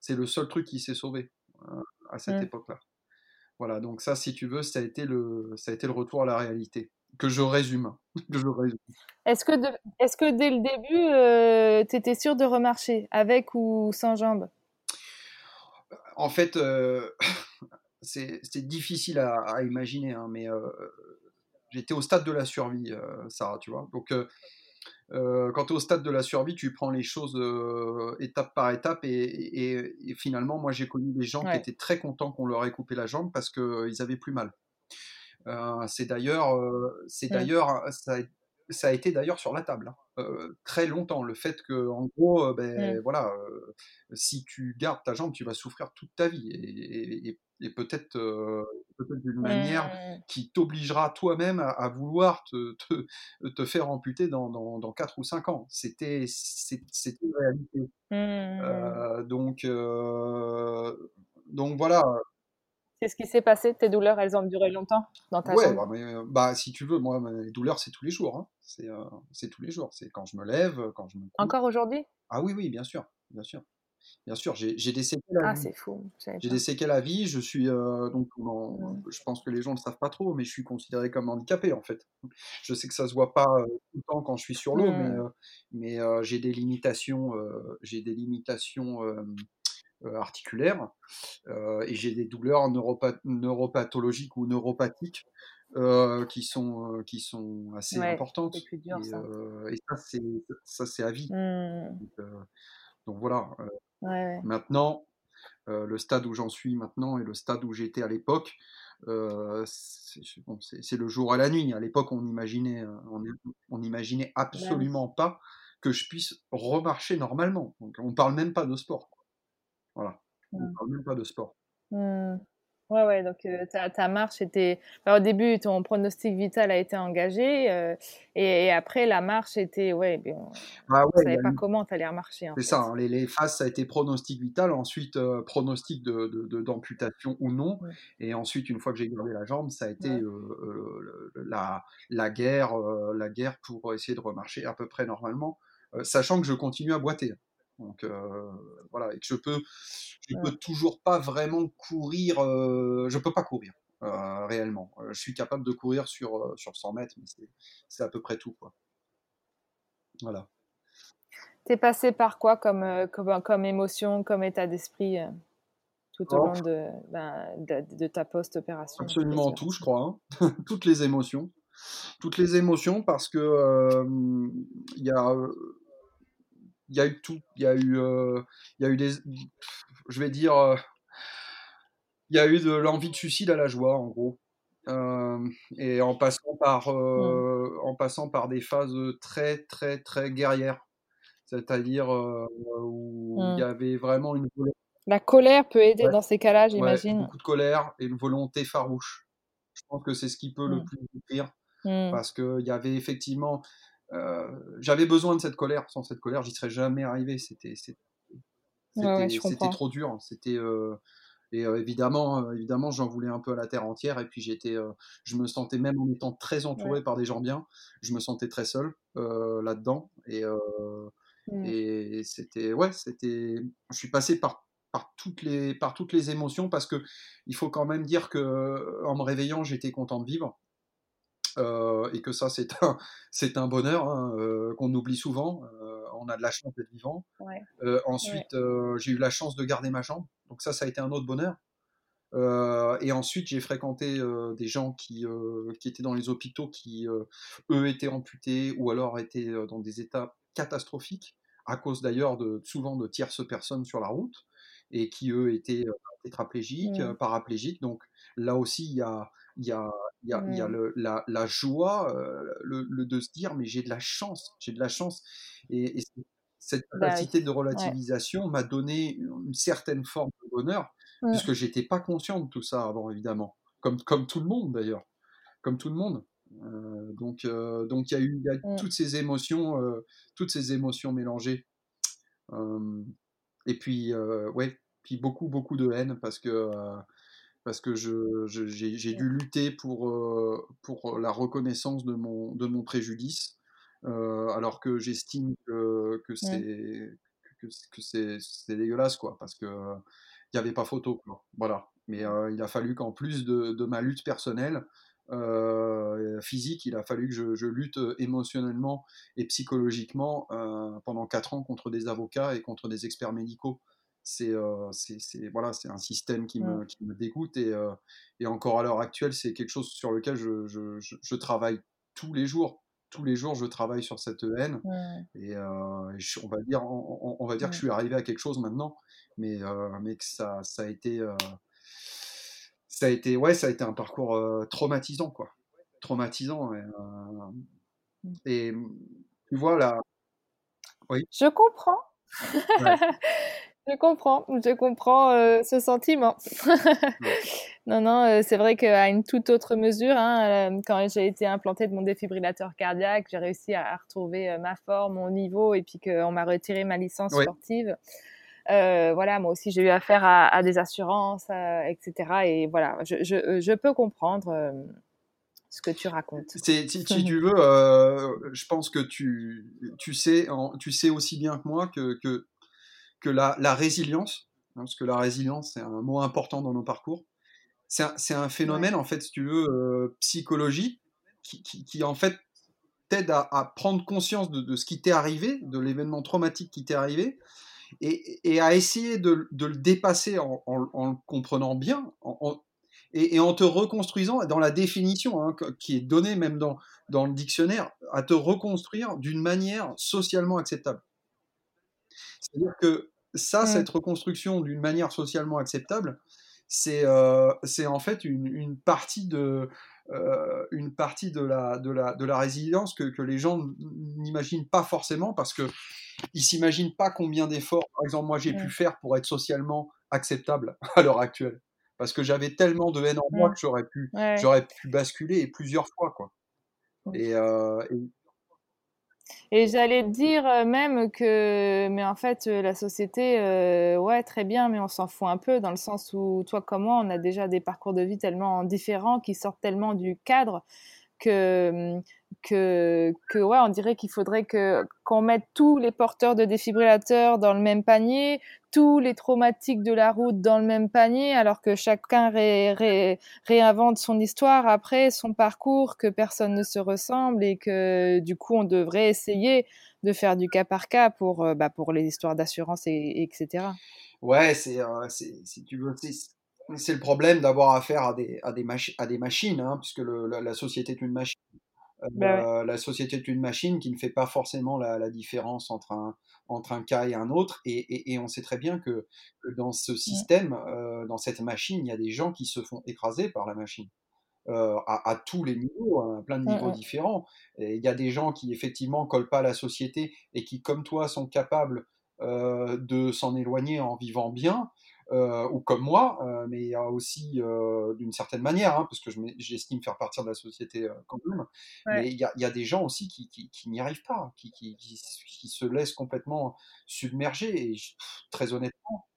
C'est le seul truc qui s'est sauvé euh, à cette Mm. époque-là. Voilà, donc ça, si tu veux, ça a été le, ça a été le retour à la réalité. Que je résume. je résume. Est-ce que, de- que dès le début, tu étais sûr de remarcher, avec ou sans jambes? En fait, euh, c'est c'est difficile à, à imaginer, hein, mais euh, j'étais au stade de la survie, euh, Sarah, tu vois. Donc, euh, euh, quand tu es au stade de la survie, tu prends les choses étape par étape, et, et- et finalement, moi, j'ai connu des gens qui étaient très contents qu'on leur ait coupé la jambe parce qu'ils avaient plus mal. Euh, c'est d'ailleurs, euh, c'est Mm. d'ailleurs, ça, ça a été d'ailleurs sur la table hein, très longtemps. Le fait que, en gros, euh, ben Mm. voilà, si tu gardes ta jambe, tu vas souffrir toute ta vie et, et- et- et peut-être, d'une manière Mm. qui t'obligera toi-même à, à vouloir te, te, te faire amputer dans, dans, dans 4 ou 5 ans. C'était, une réalité. Mm. Euh, donc, donc voilà, C'est ce qui s'est passé Tes douleurs, elles ont duré longtemps dans ta Ouais, bah, mais, euh, bah, si tu veux, moi, mes douleurs, c'est tous les jours. hein. C'est euh, c'est tous les jours. C'est quand je me lève, quand je me. Encore aujourd'hui? Ah oui, oui, bien sûr, bien sûr. Bien sûr, j'ai j'ai des séquelles à Ah, vie. c'est fou. J'ai des séquelles à vie. Je suis euh, donc, en- je pense que les gens ne le savent pas trop, mais je suis considéré comme handicapé en fait. Je sais que ça se voit pas euh, tout le temps quand je suis sur l'eau, mais euh, mais j'ai des limitations, j'ai des limitations articulaires euh, et j'ai des douleurs neuropa- neuropathologiques ou neuropathiques euh, qui sont euh, qui sont assez Ouais, importantes c'est plus dur, et, ça. euh, et ça c'est ça c'est à vie. Mm. Donc, euh, donc voilà. euh, Ouais. Maintenant, euh, le stade où j'en suis maintenant et le stade où j'étais à l'époque, euh, c'est bon, le jour et la nuit. À l'époque, on imaginait, euh, on, on imaginait Bah absolument pas que je puisse remarcher normalement. Donc, on parle même pas de sport. Voilà, on Mm. parle même pas de sport. Mm. Ouais, ouais, donc euh, ta, ta marche était. enfin, au début, ton pronostic vital a été engagé, euh, et, et après, la marche était. Ouais, ben, on Ah ne ouais, savait pas comment tu allais remarcher, c'est ça. hein, les, les phases, ça a été pronostic vital, ensuite euh, pronostic de, de- de- d'amputation ou non, et ensuite, une fois que j'ai gardé la jambe, ça a été la, la guerre, la guerre pour essayer de remarcher à peu près normalement, sachant que je continue à boiter. Donc euh, voilà, et que je peux, je peux toujours pas vraiment courir. euh, je peux pas courir euh, réellement. Je suis capable de courir sur sur 100 mètres, mais c'est à peu près tout quoi. Voilà. T'es passé par quoi comme, comme, comme émotion, comme état d'esprit tout au Oh, long de, ben, de, de ta post-opération, absolument tout, je crois. hein. Toutes les émotions, toutes les émotions, parce que euh, il y a il y a eu tout. Il y a eu euh, il y a eu des, je vais dire, euh, il y a eu de l'envie de suicide à la joie, en gros. Euh, et en passant par Mm. euh, en passant par des phases très très très guerrières, c'est-à-dire où il y Mm. avait vraiment une volonté, La colère peut aider ouais, dans ces cas-là, ouais, j'imagine. beaucoup de colère et une volonté farouche. Je pense que c'est ce qui peut le Mm. plus Mm. parce qu'il y avait effectivement, j'avais besoin de cette colère. Sans cette colère, j'y serais jamais arrivé. C'était, c'était, Ouais, trop dur. C'était, euh, Et évidemment, évidemment, j'en voulais un peu à la terre entière. Et puis j'étais, je me sentais même en étant très entouré par des gens bien, je me sentais très seul là-dedans. Et, Mmh. et c'était, ouais, c'était, je suis passé par par toutes les par toutes les émotions parce que il faut quand même dire que en me réveillant, j'étais content de vivre. Et que ça, c'est un, c'est un bonheur hein, qu'on oublie souvent. on a de la chance d'être vivant. Ouais. ensuite, j'ai eu la chance de garder ma jambe. Donc ça, ça a été un autre bonheur. et ensuite, j'ai fréquenté des gens qui, qui étaient dans les hôpitaux, qui eux étaient amputés ou alors étaient dans des états catastrophiques, à cause d'ailleurs de, souvent de tierces personnes sur la route, et qui eux étaient tétraplégiques, Mmh. paraplégiques. Donc là aussi, il y a, il y a, il y a, il y a le, la, la joie le, le de se dire, mais j'ai de la chance, j'ai de la chance. Et, et cette Bah capacité de ouais. relativisation m'a donné une certaine forme de bonheur, Mmh. puisque j'étais pas conscient de tout ça avant, évidemment. Comme, comme tout le monde, d'ailleurs. Comme tout le monde. Euh, donc, euh, donc il y a eu il y a Mmh. toutes ces émotions, euh, toutes ces émotions mélangées. Euh, et puis, euh, ouais, puis beaucoup, beaucoup de haine parce que, euh, parce que j'ai, dû lutter pour, euh, pour la reconnaissance de mon, de mon préjudice, euh, alors que j'estime que, que c'est, que, que dégueulasse, quoi, parce que il n'y avait pas photo, quoi. Voilà. Mais euh, il a fallu qu'en plus de, de ma lutte personnelle, physique, il a fallu que je, je lutte émotionnellement et psychologiquement pendant quatre ans contre des avocats et contre des experts médicaux. C'est euh, voilà, un système qui me, Mmh. qui me dégoûte et, euh, et encore à l'heure actuelle, c'est quelque chose sur lequel je, je, je, je travaille tous les jours. Tous les jours, je travaille sur cette haine et euh, on va dire, on, va dire que je Mmh. suis arrivé à quelque chose maintenant, mais, mais que ça, ça a été, ça a été, ouais, ça a été un parcours traumatisant, quoi. Traumatisant. Et, Mmh. et tu vois là, oui, Je comprends. ouais, Je comprends, je comprends, heu, ce sentiment. Non, non, heu, c'est vrai qu'à une toute autre mesure, hein, hem, quand j'ai été implantée de mon défibrillateur cardiaque, j'ai réussi à à retrouver, ma forme, mon niveau et puis qu'on m'a retiré ma licence sportive. Voilà, moi aussi j'ai eu affaire à à des assurances, heu, et voilà, je je, je peux comprendre, ce que tu racontes. Si, tu veux, euh, je pense que tu, tu, sais, en- tu sais aussi bien que moi que, que, que la, la résilience, hein, parce que la résilience, c'est un mot important dans nos parcours, c'est un, un phénomène, en fait, si tu veux, euh, psychologique, qui, qui, qui, en fait, t'aide à, à prendre conscience de, de ce qui t'est arrivé, de l'événement traumatique qui t'est arrivé, et, et à essayer de, de le dépasser en, en, en le comprenant bien, en, en- et, et en te reconstruisant dans la définition hein, qui est donnée même dans, dans le dictionnaire, à te reconstruire d'une manière socialement acceptable. C'est-à-dire que ça, Mmh. cette reconstruction d'une manière socialement acceptable, c'est euh, en fait une, une partie de euh, une partie de la de la de la résilience que, que les gens n'imaginent pas forcément parce que ils s'imaginent pas combien d'efforts, par exemple, moi j'ai pu faire pour être socialement acceptable à l'heure actuelle. Parce que j'avais tellement de haine en moi que j'aurais pu, Ouais, ouais. j'aurais pu basculer et plusieurs fois, quoi. Et, euh, et- Et j'allais dire euh, même que, mais en fait, euh, la société, euh, ouais, très bien, mais on s'en fout un peu dans le sens où toi comme moi, on a déjà des parcours de vie tellement différents qui sortent tellement du cadre que que que ouais, on dirait qu'il faudrait que qu'on mette tous les porteurs de défibrillateurs dans le même panier, tous les traumatiques de la route dans le même panier, alors que chacun ré, ré, réinvente son histoire après, son parcours, que personne ne se ressemble et que du coup on devrait essayer de faire du cas par cas pour euh, bah, pour les histoires d'assurance et, et etc. ouais, c'est, euh, c'est, le problème d'avoir affaire à des, à des, à des machines, hein, puisque la société est une machine. Bah ouais. Euh, la société est une machine qui ne fait pas forcément la, la différence entre un, entre un cas et un autre. Et, et, et on sait très bien que, que dans ce système, euh, dans cette machine, il y a des gens qui se font écraser par la machine. Euh, à, à, tous les niveaux, à plein de niveaux Mm -hmm. différents. Il y a des gens qui effectivement collent pas à la société et qui, comme toi, sont capables euh, de s'en éloigner en vivant bien. Euh, ou comme moi, euh, mais il y a aussi euh, d'une certaine manière, hein, parce que j'estime faire partir de la société euh, quand même, Ouais. mais il y a, y a, des gens aussi qui, qui, qui n'y arrivent pas, qui, qui, qui, se laissent complètement submerger, et très honnêtement,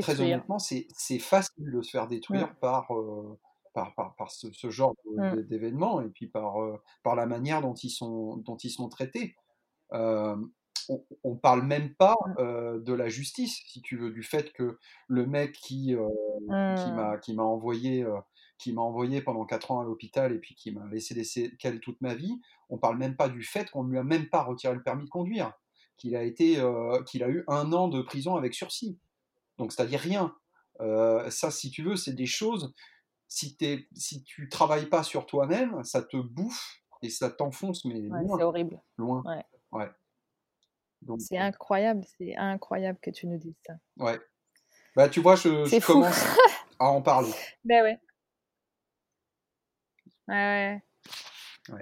très honnêtement, c'est facile de se faire détruire Mmh. par, euh, par, par, par ce, ce genre Mmh. d'événements et puis par, euh, par la manière dont ils sont, dont ils sont traités. On, on parle même pas Mmh. euh, de la justice, si tu veux, du fait que le mec qui, euh, Mmh. m'a qui m'a envoyé euh, qui m'a envoyé pendant 4 ans à l'hôpital et puis qui m'a laissé des séquelles toute ma vie, on parle même pas du fait qu'on ne lui a même pas retiré le permis de conduire, qu'il a été qu'il a eu un an de prison avec sursis. Donc c'est-à-dire rien. Ça, si tu veux, c'est des choses. Si, t'es, si tu travailles pas sur toi-même, ça te bouffe et ça t'enfonce, mais Ouais, loin, c'est horrible. loin. Ouais. Ouais. Donc, C'est incroyable, c'est incroyable que tu nous dises ça. ouais. Bah, tu vois, je, je commence à en parler. Ben ouais. Ouais.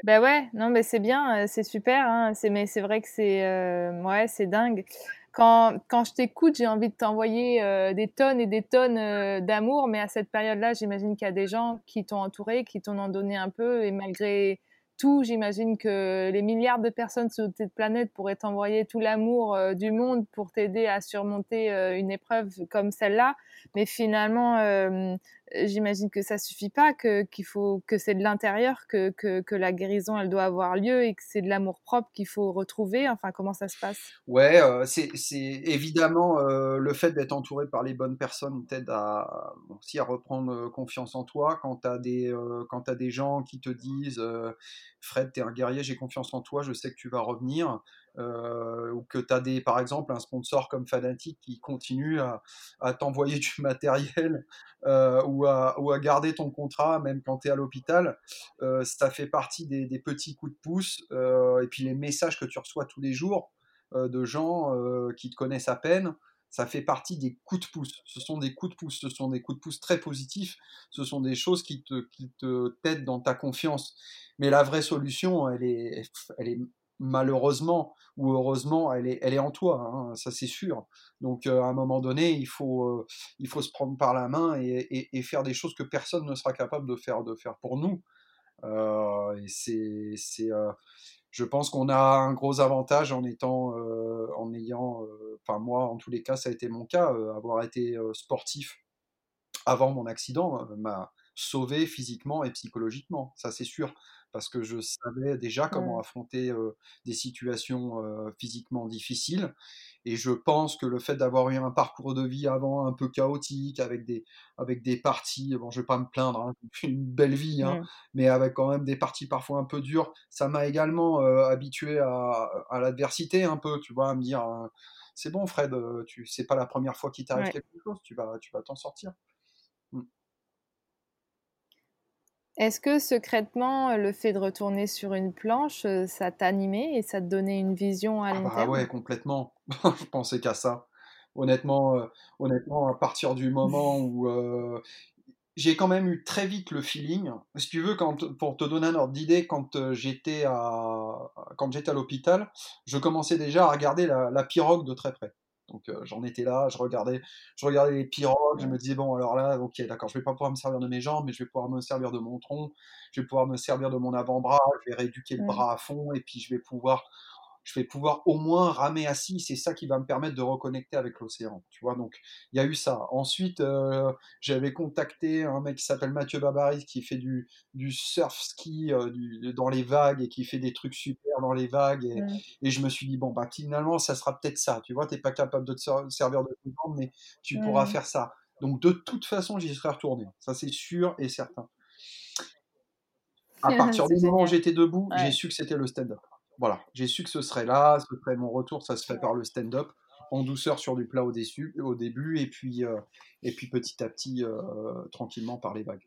Ben ouais, non, mais c'est bien, euh, c'est super. Hein. C'est, mais c'est vrai que c'est, euh, ouais, c'est dingue. Quand, quand je t'écoute, j'ai envie de t'envoyer euh, des tonnes et des tonnes euh, d'amour, mais à cette période-là, j'imagine qu'il y a des gens qui t'ont entouré, qui t'en ont donné un peu, et malgré tout, j'imagine que les milliards de personnes sur cette planète pourraient t'envoyer tout l'amour euh, du monde pour t'aider à surmonter euh, une épreuve comme celle-là, mais finalement, euh, j'imagine que ça suffit pas, que qu'il faut que c'est de l'intérieur que, que la guérison elle doit avoir lieu et que c'est de l'amour propre qu'il faut retrouver. Enfin, comment ça se passe? Ouais, euh, c'est, évidemment euh, le fait d'être entouré par les bonnes personnes t'aide à aussi à reprendre euh, confiance en toi quand t'as des t'as des gens qui te disent Fred, t'es un guerrier, j'ai confiance en toi, je sais que tu vas revenir. Euh, ou que tu as des, par exemple un sponsor comme Fanatic qui continue à, t'envoyer du matériel euh, ou, à, garder ton contrat même quand tu es à l'hôpital, euh, ça fait partie des, petits coups de pouce et puis les messages que tu reçois tous les jours de gens qui te connaissent à peine, ça fait partie des coups de pouce. Ce sont des coups de pouce, ce sont des coups de pouce très positifs, ce sont des choses qui te, qui te t'aident dans ta confiance. Mais la vraie solution, elle est, elle est malheureusement ou heureusement, elle est, elle est en toi, hein, ça c'est sûr. Donc euh, à un moment donné, il faut, euh, il faut se prendre par la main et, faire des choses que personne ne sera capable de faire, de faire pour nous. Euh, et c'est, c'est, je pense qu'on a un gros avantage en étant, en ayant, enfin moi en tous les cas, ça a été mon cas, avoir été sportif avant mon accident m'a sauvé physiquement et psychologiquement, ça c'est sûr parce que je savais déjà comment affronter euh, des situations euh, physiquement difficiles. Et je pense que le fait d'avoir eu un parcours de vie avant un peu chaotique, avec des, avec des parties, bon, je vais pas me plaindre, hein, une belle vie, hein, mais avec quand même des parties parfois un peu dures, ça m'a également euh, habitué à, à l'adversité un peu, tu vois, à me dire, euh, c'est bon Fred, tu c'est pas la première fois qu'il t'arrive Ouais. quelque chose, tu vas, tu vas t'en sortir. Mm. Est-ce que secrètement, le fait de retourner sur une planche, euh, ça t'animait et ça te donnait une vision à Ah long bah terme ouais, complètement. Je pensais qu'à ça. Honnêtement, euh, honnêtement, à partir du moment où euh, j'ai quand même eu très vite le feeling. Si tu veux, quand, pour te donner un ordre d'idée, quand euh, j'étais à, quand j'étais à l'hôpital, je commençais déjà à regarder la, la pirogue de très près. Donc euh, j'en étais là, je regardais, je regardais les pirogues, je me disais bon alors là, ok d'accord, je vais pas pouvoir me servir de mes jambes, mais je vais pouvoir me servir de mon tronc, je vais pouvoir me servir de mon avant-bras, je vais rééduquer le bras à fond et puis je vais pouvoir je vais pouvoir au moins ramer assis. C'est ça qui va me permettre de reconnecter avec l'océan. Tu vois, donc il y a eu ça. Ensuite, euh, j'avais contacté un mec qui s'appelle Mathieu Babaris qui fait du, du surf ski euh, du, dans les vagues et qui fait des trucs super dans les vagues. Et, Mm. et je me suis dit, bon, bah finalement, ça sera peut-être ça. Tu vois, t'es pas capable de te ser- servir de jambes, mais tu pourras Mm. faire ça. Donc de toute façon, j'y serai retourné. Ça, c'est sûr et certain. À partir du moment où j'étais debout, j'ai su que c'était le stand-up. Voilà, j'ai su que ce serait là, ce serait mon retour, ça se ferait par le stand-up, en douceur sur du plat au, déçu, au début, et puis, euh, et puis petit à petit, euh, tranquillement par les vagues.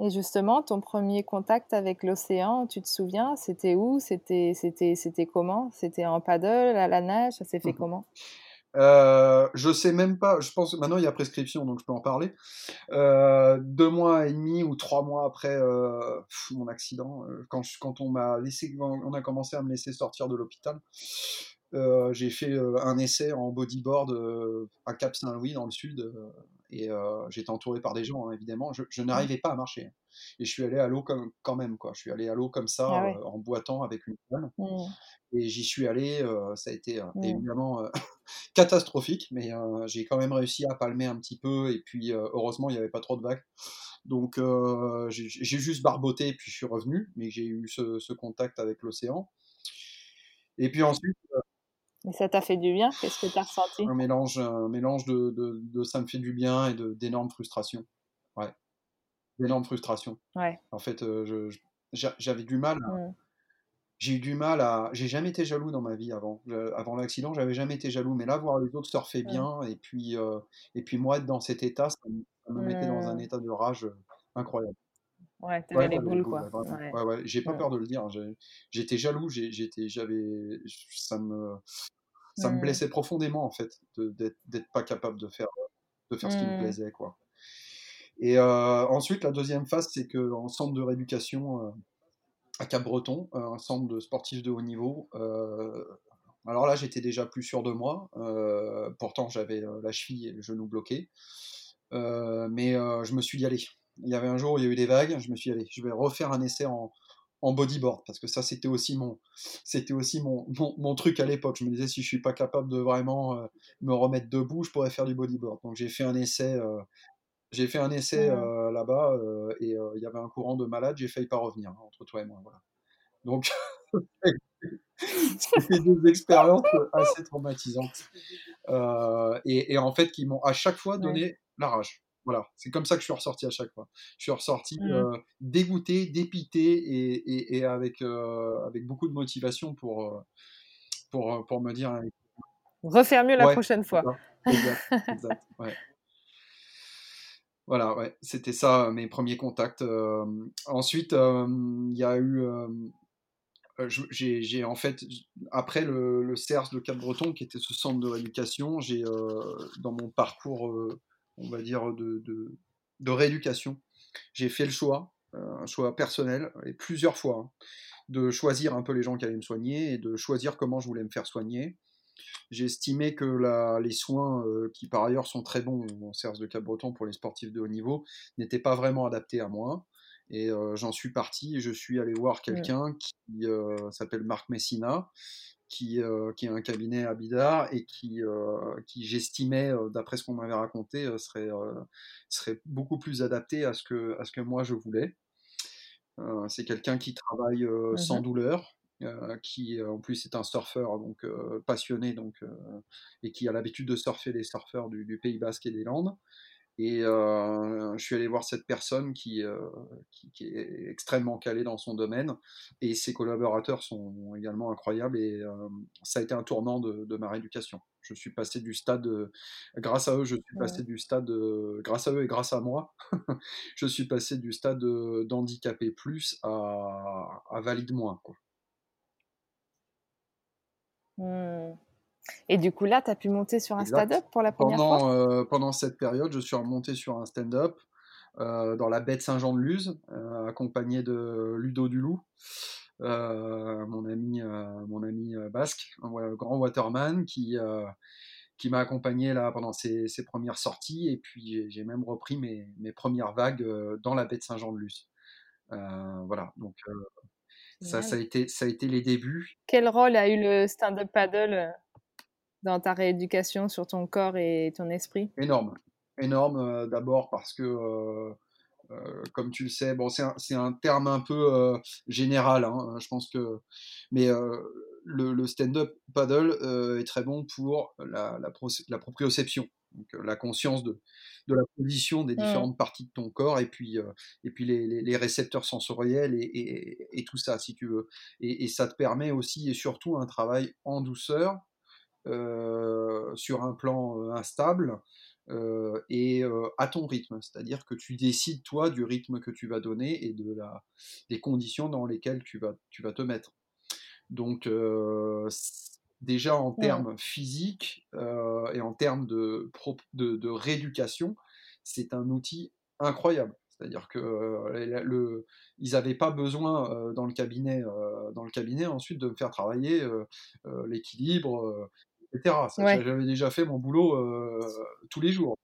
Et justement, ton premier contact avec l'océan, tu te souviens, c'était où? C'était c'était c'était comment? C'était en paddle, à la nage? Ça s'est fait comment? Euh, je sais même pas, je pense maintenant il y a prescription donc je peux en parler. Euh, deux mois et demi ou trois mois après euh, mon accident, quand, on m'a laissé, on a commencé à me laisser sortir de l'hôpital, j'ai fait un essai en bodyboard à Cap Saint-Louis dans le sud et j'étais entouré par des gens hein, évidemment. Je, n'arrivais pas à marcher. Et je suis allé à l'eau comme, quand même, quoi. Je suis allé à l'eau comme ça, Ah ouais. en boitant avec une canne. Mmh. Et j'y suis allé, ça a été Mmh. évidemment catastrophique, mais j'ai quand même réussi à palmer un petit peu, et puis heureusement, il n'y avait pas trop de vagues. Donc j'ai juste barboté, et puis je suis revenu, mais j'ai eu ce, ce contact avec l'océan. Et puis ensuite. Et ça t'a fait du bien? Qu'est-ce que tu as ressenti? Un mélange, un mélange de, de, de, ça me fait du bien et d'énormes frustrations. Ouais. D'énormes frustrations. Ouais. En fait, je, j'avais du mal. À, mmh. J'ai eu du mal à. J'ai jamais été jaloux dans ma vie avant. avant l'accident, j'avais jamais été jaloux. Mais là, voir les autres surfer mmh. bien, et puis, et puis moi être dans cet état, ça me, ça me mettait dans un Mmh. état de rage incroyable. Ouais, t'avais Ouais, les boules, quoi. ouais. Ouais. J'ai pas peur de le dire. hein, J'étais jaloux, j'étais, j'avais, ça me, ça me Mmh. blessait profondément en fait, d'être pas capable de faire, de faire ce qui me plaisait, quoi. Et euh, ensuite, la deuxième phase, c'est qu'en centre de rééducation euh, à Cap-Breton, euh, un centre de sportifs de haut niveau, alors là, j'étais déjà plus sûr de moi. pourtant, j'avais la cheville et le genou bloqué. Mais je me suis dit, allez, il y avait un jour où il y a eu des vagues, je me suis allez, je vais refaire un essai en, bodyboard, parce que ça, c'était aussi mon, aussi mon, mon, truc à l'époque. Je me disais, si je suis pas capable de vraiment me remettre debout, je pourrais faire du bodyboard. Donc j'ai fait un essai, j'ai fait un essai euh, là-bas, euh, et euh, il y avait un courant de malade, j'ai failli pas revenir, hein, entre toi et moi. Voilà. Donc, c'était des expériences assez traumatisantes. Et, et, en fait, qui m'ont à chaque fois donné Ouais. la rage. Voilà, c'est comme ça que je suis ressorti à chaque fois. Je suis ressorti Mmh. euh, dégoûté, dépité et, et, et avec, euh, avec beaucoup de motivation pour, pour, pour me dire. hein, Refaire mieux la prochaine fois. Exact, exact, ouais. Voilà, c'était ça mes premiers contacts. Euh, ensuite, il y a eu euh, j'ai en fait, après le, CERS de Cap-Breton, qui était ce centre de rééducation, j'ai euh, dans mon parcours, euh, on va dire, de, rééducation, j'ai fait le choix, euh, un choix personnel, et plusieurs fois, hein, de choisir un peu les gens qui allaient me soigner et de choisir comment je voulais me faire soigner. J'ai estimé que la, les soins, euh, qui par ailleurs sont très bons au CERS de Cap-Breton pour les sportifs de haut niveau, n'étaient pas vraiment adaptés à moi. Et euh, j'en suis parti et je suis allé voir quelqu'un qui euh, s'appelle Marc Messina, qui, qui a un cabinet à Bidar et qui, qui j'estimais, d'après ce qu'on m'avait raconté, serait, serait beaucoup plus adapté à ce que, à ce que moi je voulais. c'est quelqu'un qui travaille mmh. sans douleur, qui en plus est un surfeur donc euh, passionné donc euh, et qui a l'habitude de surfer les surfeurs du, du, Pays Basque et des Landes et je suis allé voir cette personne qui, qui, qui, est extrêmement calée dans son domaine et ses collaborateurs sont également incroyables et ça a été un tournant de, de ma rééducation je suis passé du stade grâce à eux je suis passé ouais. du stade grâce à eux et grâce à moi je suis passé du stade d'handicapé plus à, à valide moins quoi. Mmh. Et du coup, là, tu as pu monter sur un stand-up pour la première pendant, fois? euh, Pendant cette période, je suis remonté sur un stand-up euh, dans la baie de Saint-Jean-de-Luz, euh, accompagné de Ludo Dulou, mon ami, mon ami basque, un grand waterman qui, qui m'a accompagné là pendant ses, ses, premières sorties. Et puis, j'ai même repris mes, mes, premières vagues dans la baie de Saint-Jean-de-Luz. voilà, donc ça, ça, a été, ça a été les débuts. Quel rôle a eu le stand-up paddle dans ta rééducation sur ton corps et ton esprit? Énorme, énorme. Euh, D'abord parce que, euh, euh, comme tu le sais, bon, c'est un, un, terme un peu euh, général. Hein, je pense que, mais euh, le, le stand-up paddle euh, est très bon pour la, la, pro, la proprioception, donc la conscience de, de la position des différentes mmh. parties de ton corps et puis, euh, et puis les, les, les, récepteurs sensoriels et, et, et, tout ça, si tu veux. Et, et, ça te permet aussi et surtout un travail en douceur euh, sur un plan euh, instable euh, et à ton rythme, c'est-à-dire que tu décides toi du rythme que tu vas donner et de la, des conditions dans lesquelles tu vas, tu vas te mettre. Donc déjà en termes physiques et en termes de, de, de rééducation, c'est un outil incroyable. C'est-à-dire que euh, le, ils n'avaient pas besoin euh, dans, le cabinet, euh, dans le cabinet ensuite de me faire travailler l'équilibre, etc. Ouais. J'avais déjà fait mon boulot tous les jours.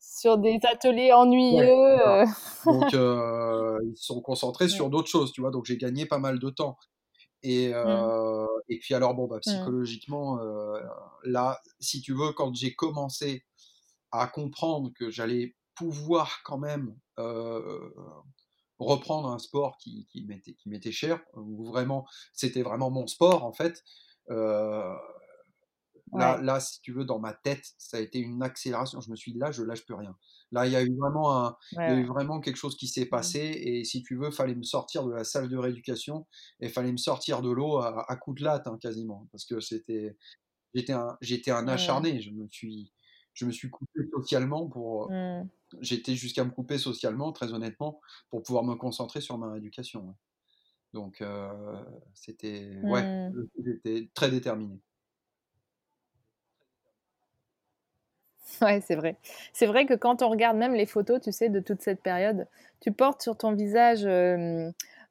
sur des ateliers ennuyeux. Donc, ils sont concentrés sur d'autres choses, tu vois. Donc, j'ai gagné pas mal de temps. Et, mmh. et puis, alors, bon, bah, mmh. psychologiquement, là, si tu veux, quand j'ai commencé à comprendre que j'allais pouvoir quand même reprendre un sport qui, qui m'était cher, où vraiment, c'était vraiment mon sport, en fait. Là, là, si tu veux, dans ma tête, ça a été une accélération. Je me suis dit, là, je lâche plus rien. Là, il y a eu vraiment, un, il y a eu vraiment quelque chose qui s'est mmh. passé. Et si tu veux, fallait me sortir de la salle de rééducation et fallait me sortir de l'eau à, à coups de latte, hein, quasiment. Parce que c'était, j'étais un, j'étais un acharné. Je me suis, je me suis coupé socialement pour. Mmh. J'étais jusqu'à me couper socialement, très honnêtement, pour pouvoir me concentrer sur ma rééducation. Donc, euh, c'était, ouais, mmh. j'étais très déterminé. Ouais, c'est vrai. C'est vrai que quand on regarde même les photos, tu sais, de toute cette période, tu portes sur ton visage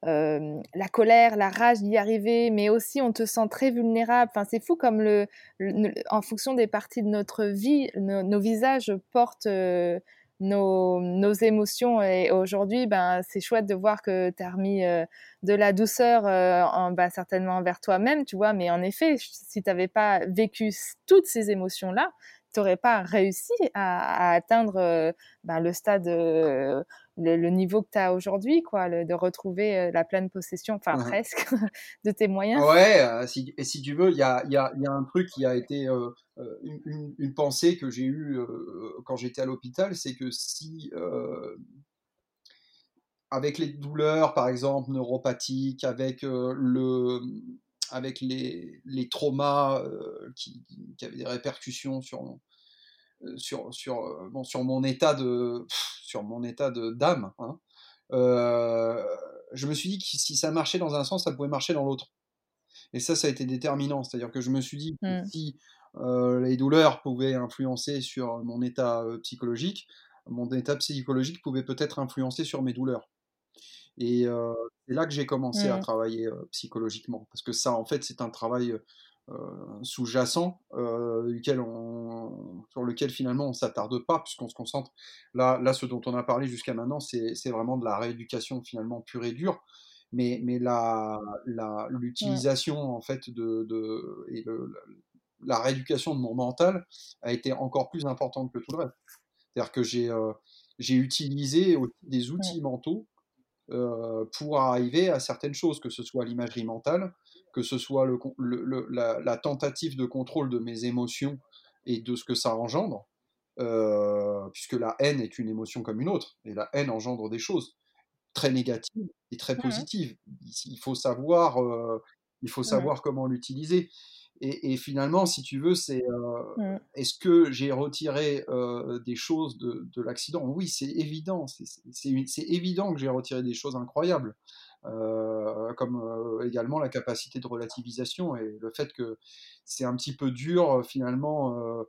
la colère, la rage d'y arriver, mais aussi on te sent très vulnérable. Enfin, c'est fou comme le, en fonction des parties de notre vie, nos visages portent nos, nos, émotions. Et aujourd'hui, ben, c'est chouette de voir que tu as remis de la douceur, en, ben, certainement envers toi-même, tu vois. Mais en effet, si tu n'avais pas vécu toutes ces émotions-là, tu n'aurais pas réussi à, atteindre euh, ben, le stade, euh, le, niveau que tu as aujourd'hui, quoi, de retrouver euh, la pleine possession, enfin mmh presque, de tes moyens? Ouais, si, et si tu veux, il y a, y, a, y a, un truc qui a été une, une, pensée que j'ai eue quand j'étais à l'hôpital, c'est que si avec les douleurs, par exemple, neuropathiques, avec le, avec les, les traumas euh, qui, qui, avaient des répercussions sur, euh, sur, sur, euh, bon, sur mon état de sur mon état de d'âme. Hein. je me suis dit que si ça marchait dans un sens, ça pouvait marcher dans l'autre. Et ça, ça a été déterminant. C'est-à-dire que je me suis dit que mmh. si les douleurs pouvaient influencer sur mon état psychologique, mon état psychologique pouvait peut-être influencer sur mes douleurs. Et c'est là que j'ai commencé à mmh. travailler psychologiquement, parce que ça, en fait, c'est un travail sous-jacent duquel on, sur lequel finalement on s'attarde pas, puisqu'on se concentre. Là, là, ce dont on a parlé jusqu'à maintenant, c'est vraiment de la rééducation finalement pure et dure. Mais, mais la, la, mmh. l'utilisation en fait de, de et la rééducation de mon mental a été encore plus importante que tout le reste. C'est-à-dire que j'ai j'ai utilisé des outils mentaux pour arriver à certaines choses, que ce soit l'imagerie mentale, que ce soit le, la, tentative de contrôle de mes émotions et de ce que ça engendre, euh, puisque la haine est une émotion comme une autre, et la haine engendre des choses très négatives et très mmh positives. Il faut savoir, euh, il faut mmh savoir comment l'utiliser. Et, finalement, si tu veux, c'est mmh. est-ce que j'ai retiré des choses de, l'accident? Oui, c'est évident. C'est évident que j'ai retiré des choses incroyables, comme également la capacité de relativisation et le fait que c'est un petit peu dur finalement.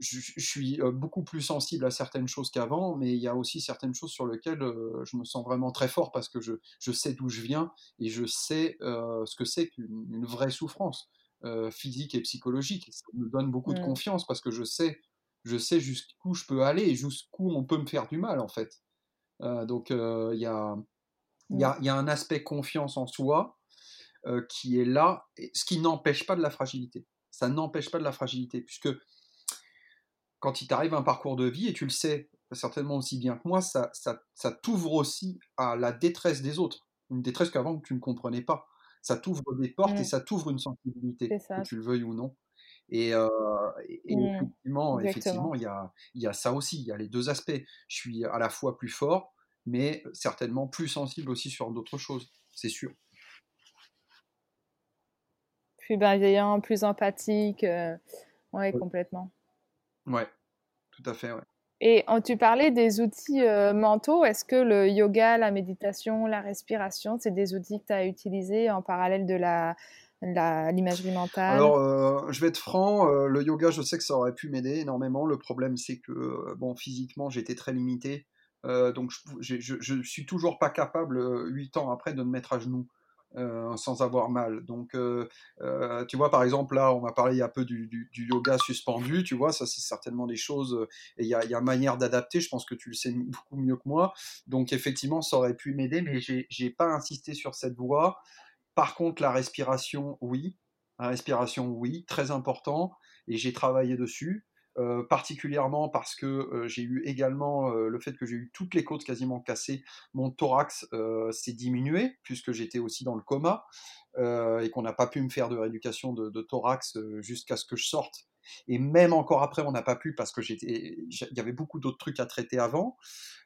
Je, suis beaucoup plus sensible à certaines choses qu'avant, mais il y a aussi certaines choses sur lesquelles je me sens vraiment très fort parce que je, je sais d'où je viens et je sais ce que c'est qu'une vraie souffrance. Euh, physique et psychologique. Ça me donne beaucoup de mmh. confiance parce que je sais, je sais jusqu'où je peux aller et jusqu'où on peut me faire du mal en fait. Euh, donc euh, il y, a, y, a, mmh. y, a, un aspect confiance en soi qui est là, ce qui n'empêche pas de la fragilité. Ça n'empêche pas de la fragilité puisque quand il t'arrive un parcours de vie, et tu le sais certainement aussi bien que moi, ça, ça, ça t'ouvre aussi à la détresse des autres. Une détresse qu'avant tu ne comprenais pas ça t'ouvre des portes et mmh. ça t'ouvre une sensibilité, que tu le veuilles ou non. Et, euh, mmh. effectivement, effectivement, il y a, y a ça aussi, il y a les deux aspects. Je suis à la fois plus fort, mais certainement plus sensible aussi sur d'autres choses, c'est sûr. Plus bienveillant, plus empathique, euh, ouais, complètement. Ouais, tout à fait, ouais. Et tu parlais des outils euh, mentaux. Est-ce que le yoga, la méditation, la respiration, c'est des outils que tu as utilisés en parallèle de l'imagerie mentale? Alors, euh, je vais être franc, euh, le yoga, je sais que ça aurait pu m'aider énormément. Le problème, c'est que, bon, physiquement, j'étais très limité. donc, je, je, suis toujours pas capable, huit ans après, de me mettre à genoux. Euh, sans avoir mal. Donc, euh, euh, tu vois, par exemple, là, on m'a parlé un peu du, yoga suspendu, tu vois, ça, c'est certainement des choses, et il y a, y a, manière d'adapter, je pense que tu le sais beaucoup mieux que moi. Donc, effectivement, ça aurait pu m'aider, mais j'ai pas insisté sur cette voie. Par contre, la respiration, oui. La respiration, oui, très important, et j'ai travaillé dessus. Particulièrement parce que j'ai eu également le fait que j'ai eu toutes les côtes quasiment cassées, mon thorax s'est diminué puisque j'étais aussi dans le coma et qu'on n'a pas pu me faire de rééducation de, thorax jusqu'à ce que je sorte. Et même encore après, on n'a pas pu parce que j'étais, il y avait beaucoup d'autres trucs à traiter avant.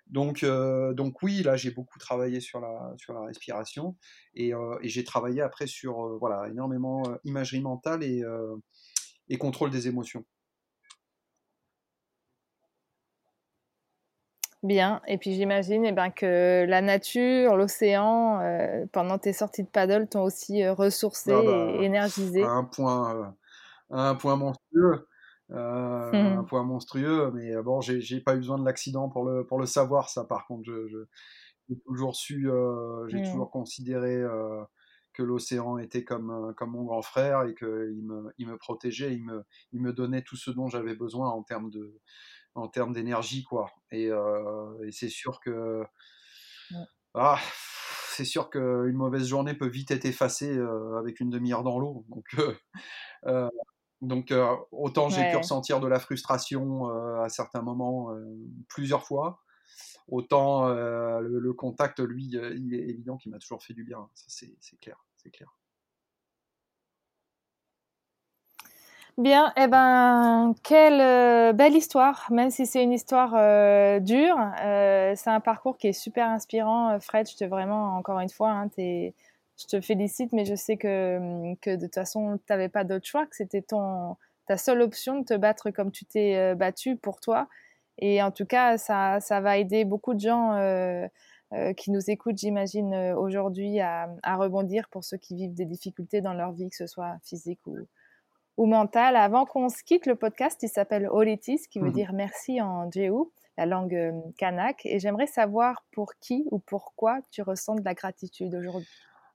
Donc, donc oui, là j'ai beaucoup travaillé sur la, sur la respiration et, et j'ai travaillé après sur voilà énormément imagerie mentale et, et contrôle des émotions. Bien. Et puis j'imagine eh ben, que la nature, l'océan, euh, pendant tes sorties de paddle, t'ont aussi euh, ressourcé ah bah, et énergisé. un point, euh, un point monstrueux. Un mmh. point monstrueux, mais bon, j'ai pas eu besoin de l'accident pour le, pour le savoir, ça par contre. J'ai toujours su, j'ai mmh. toujours considéré que l'océan était comme, comme mon grand frère et qu'il me, il me protégeait, il me, il me donnait tout ce dont j'avais besoin en termes de, en termes d'énergie, quoi. Et, c'est sûr que. Ah, c'est sûr qu'une mauvaise journée peut vite être effacée avec une demi-heure dans l'eau. Donc, euh, donc autant j'ai pu ressentir de la frustration à certains moments, plusieurs fois. Autant le, le, contact, lui, il est évident qu'il m'a toujours fait du bien. Ça, c'est clair, c'est clair. Bien, eh ben, quelle euh, belle histoire, même si c'est une histoire euh, dure. Euh, c'est un parcours qui est super inspirant. Fred, je te vraiment, encore une fois, hein, je te félicite, mais je sais que, que de toute façon, tu n'avais pas d'autre choix, que c'était ton, ta seule option de te battre comme tu t'es battu pour toi. Et en tout cas, ça, ça va aider beaucoup de gens qui nous écoutent, j'imagine, aujourd'hui à, à rebondir pour ceux qui vivent des difficultés dans leur vie, que ce soit physique ou, ou mental. Avant qu'on se quitte, le podcast, il s'appelle Oletis, qui veut mhm. dire merci en Jéhu, la langue euh, kanak. Et j'aimerais savoir pour qui ou pourquoi tu ressens de la gratitude aujourd'hui.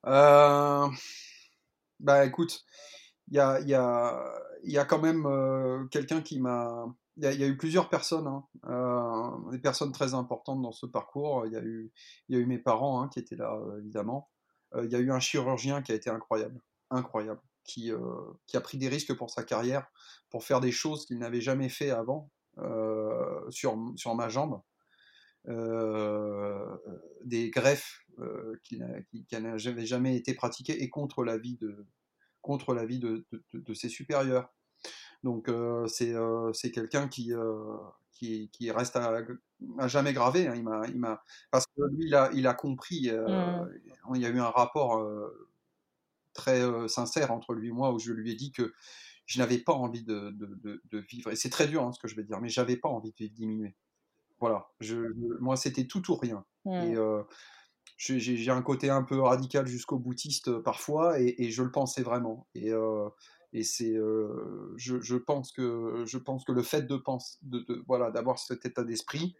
Euh, bah écoute, il y a, y, a, y a, quand même euh, quelqu'un qui m'a... Il y, a eu plusieurs personnes, hein, des personnes très importantes dans ce parcours. Il y a eu, y a eu mes parents hein, qui étaient là, évidemment. Il y a eu un chirurgien qui a été incroyable, incroyable. Euh, qui, a pris des risques pour sa carrière, pour faire des choses qu'il n'avait jamais fait avant euh, sur, sur ma jambe. Euh, des greffes qui, n'avaient jamais été pratiquées et contre la vie de, contre la vie de, de, ses supérieurs. Donc c'est quelqu'un qui, qui, qui, reste à, jamais gravé. Hein. Il il parce que lui, il a, il a compris. Mmh. Il y a eu un rapport très sincère entre lui et moi où je lui ai dit que je n'avais pas envie de, de, vivre. Et c'est très dur hein, ce que je vais dire, mais j'avais pas envie de diminuer. Voilà, je, moi c'était tout ou rien. Et mmh. j'ai un côté un peu radical jusqu'au boutiste parfois, et, je le pensais vraiment. Et, et c'est, je, je, pense que je pense que le fait de penser, de, voilà, d'avoir cet état d'esprit,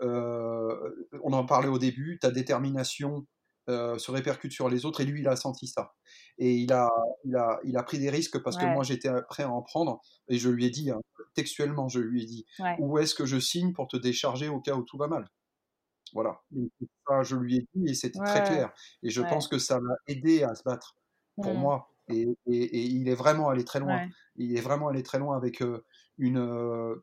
on en parlait au début, ta détermination euh, se répercute sur les autres et lui il a senti ça. Et il a il a, il a pris des risques parce que moi j'étais prêt à en prendre et je lui ai dit hein, textuellement je lui ai dit où est-ce que je signe pour te décharger au cas où tout va mal? Voilà. Ça, je lui ai dit et c'était très clair. Et je pense que ça m'a aidé à se battre pour mmh. moi et, et, il est vraiment allé très loin. Il est vraiment allé très loin avec euh, une euh,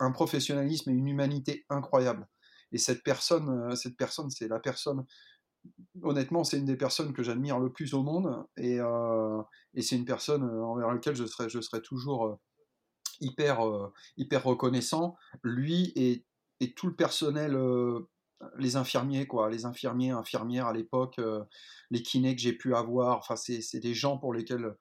un professionnalisme et une humanité incroyable. Et cette personne cette personne c'est la personne honnêtement, c'est une des personnes que j'admire le plus au monde et, euh, c'est une personne euh, envers laquelle je serai, toujours euh, hyper, hyper reconnaissant. Lui et, tout le personnel, les infirmiers, quoi, les infirmiers, infirmières à l'époque, les kinés que j'ai pu avoir, enfin, c'est des gens pour lesquels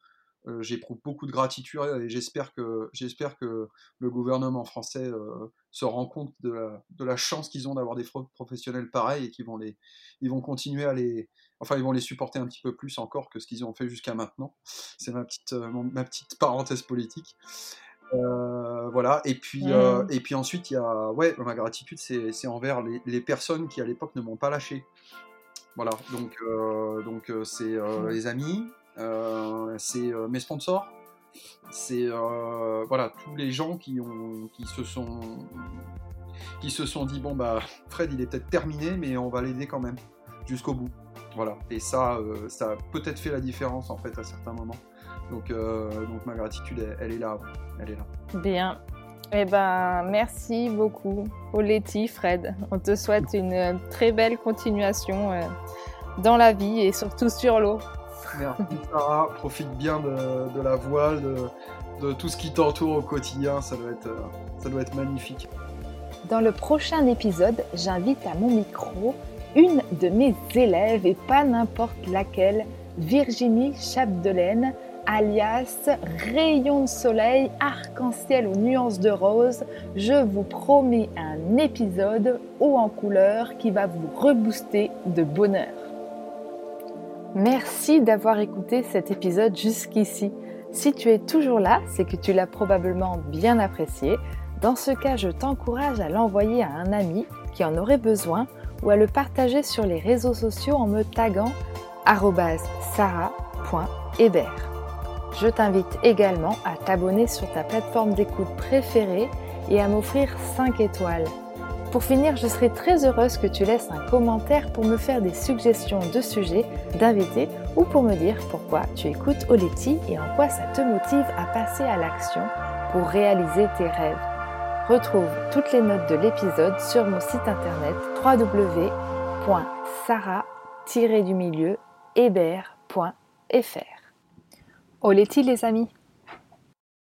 j'éprouve beaucoup de gratitude et j'espère que, j'espère que le gouvernement français euh, se rend compte de la, de la chance qu'ils ont d'avoir des professionnels pareils et qu'ils vont, les, ils vont continuer à les, enfin ils vont les supporter un petit peu plus encore que ce qu'ils ont fait jusqu'à maintenant. C'est ma petite, euh, ma petite parenthèse politique. voilà, et puis, mmh. et puis ensuite, il y a, ouais, ma gratitude, c'est envers les, les, personnes qui à l'époque ne m'ont pas lâché. Voilà, donc donc c'est les amis, c'est mes sponsors, c'est voilà tous les gens qui se sont dit bon bah Fred il est peut-être terminé mais on va l'aider quand même jusqu'au bout. Voilà. Et ça, ça a peut-être fait la différence en fait à certains moments. Donc, ma gratitude, elle, est là. Elle est là. Bien. Eh ben, merci beaucoup, Oletti, Fred. On te souhaite une très belle continuation dans la vie et surtout sur l'eau. Merci Sarah, profite bien de, la voile, de, tout ce qui t'entoure au quotidien, ça doit, être, ça doit être magnifique. Dans le prochain épisode, j'invite à mon micro une de mes élèves et pas n'importe laquelle, Virginie Chapdelaine, alias Rayon de soleil, arc-en-ciel aux nuances de rose. Je vous promets un épisode haut en couleur qui va vous rebooster de bonheur. Merci d'avoir écouté cet épisode jusqu'ici. Si tu es toujours là, c'est que tu l'as probablement bien apprécié. Dans ce cas, je t'encourage à l'envoyer à un ami qui en aurait besoin ou à le partager sur les réseaux sociaux en me taguant sarah.hébert. Je t'invite également à t'abonner sur ta plateforme d'écoute préférée et à m'offrir 5 étoiles. Pour finir, je serai très heureuse que tu laisses un commentaire pour me faire des suggestions de sujets, d'invités ou pour me dire pourquoi tu écoutes Oleti et en quoi ça te motive à passer à l'action pour réaliser tes rêves. Retrouve toutes les notes de l'épisode sur mon site internet www.sarah-hébert.fr. Oleti les amis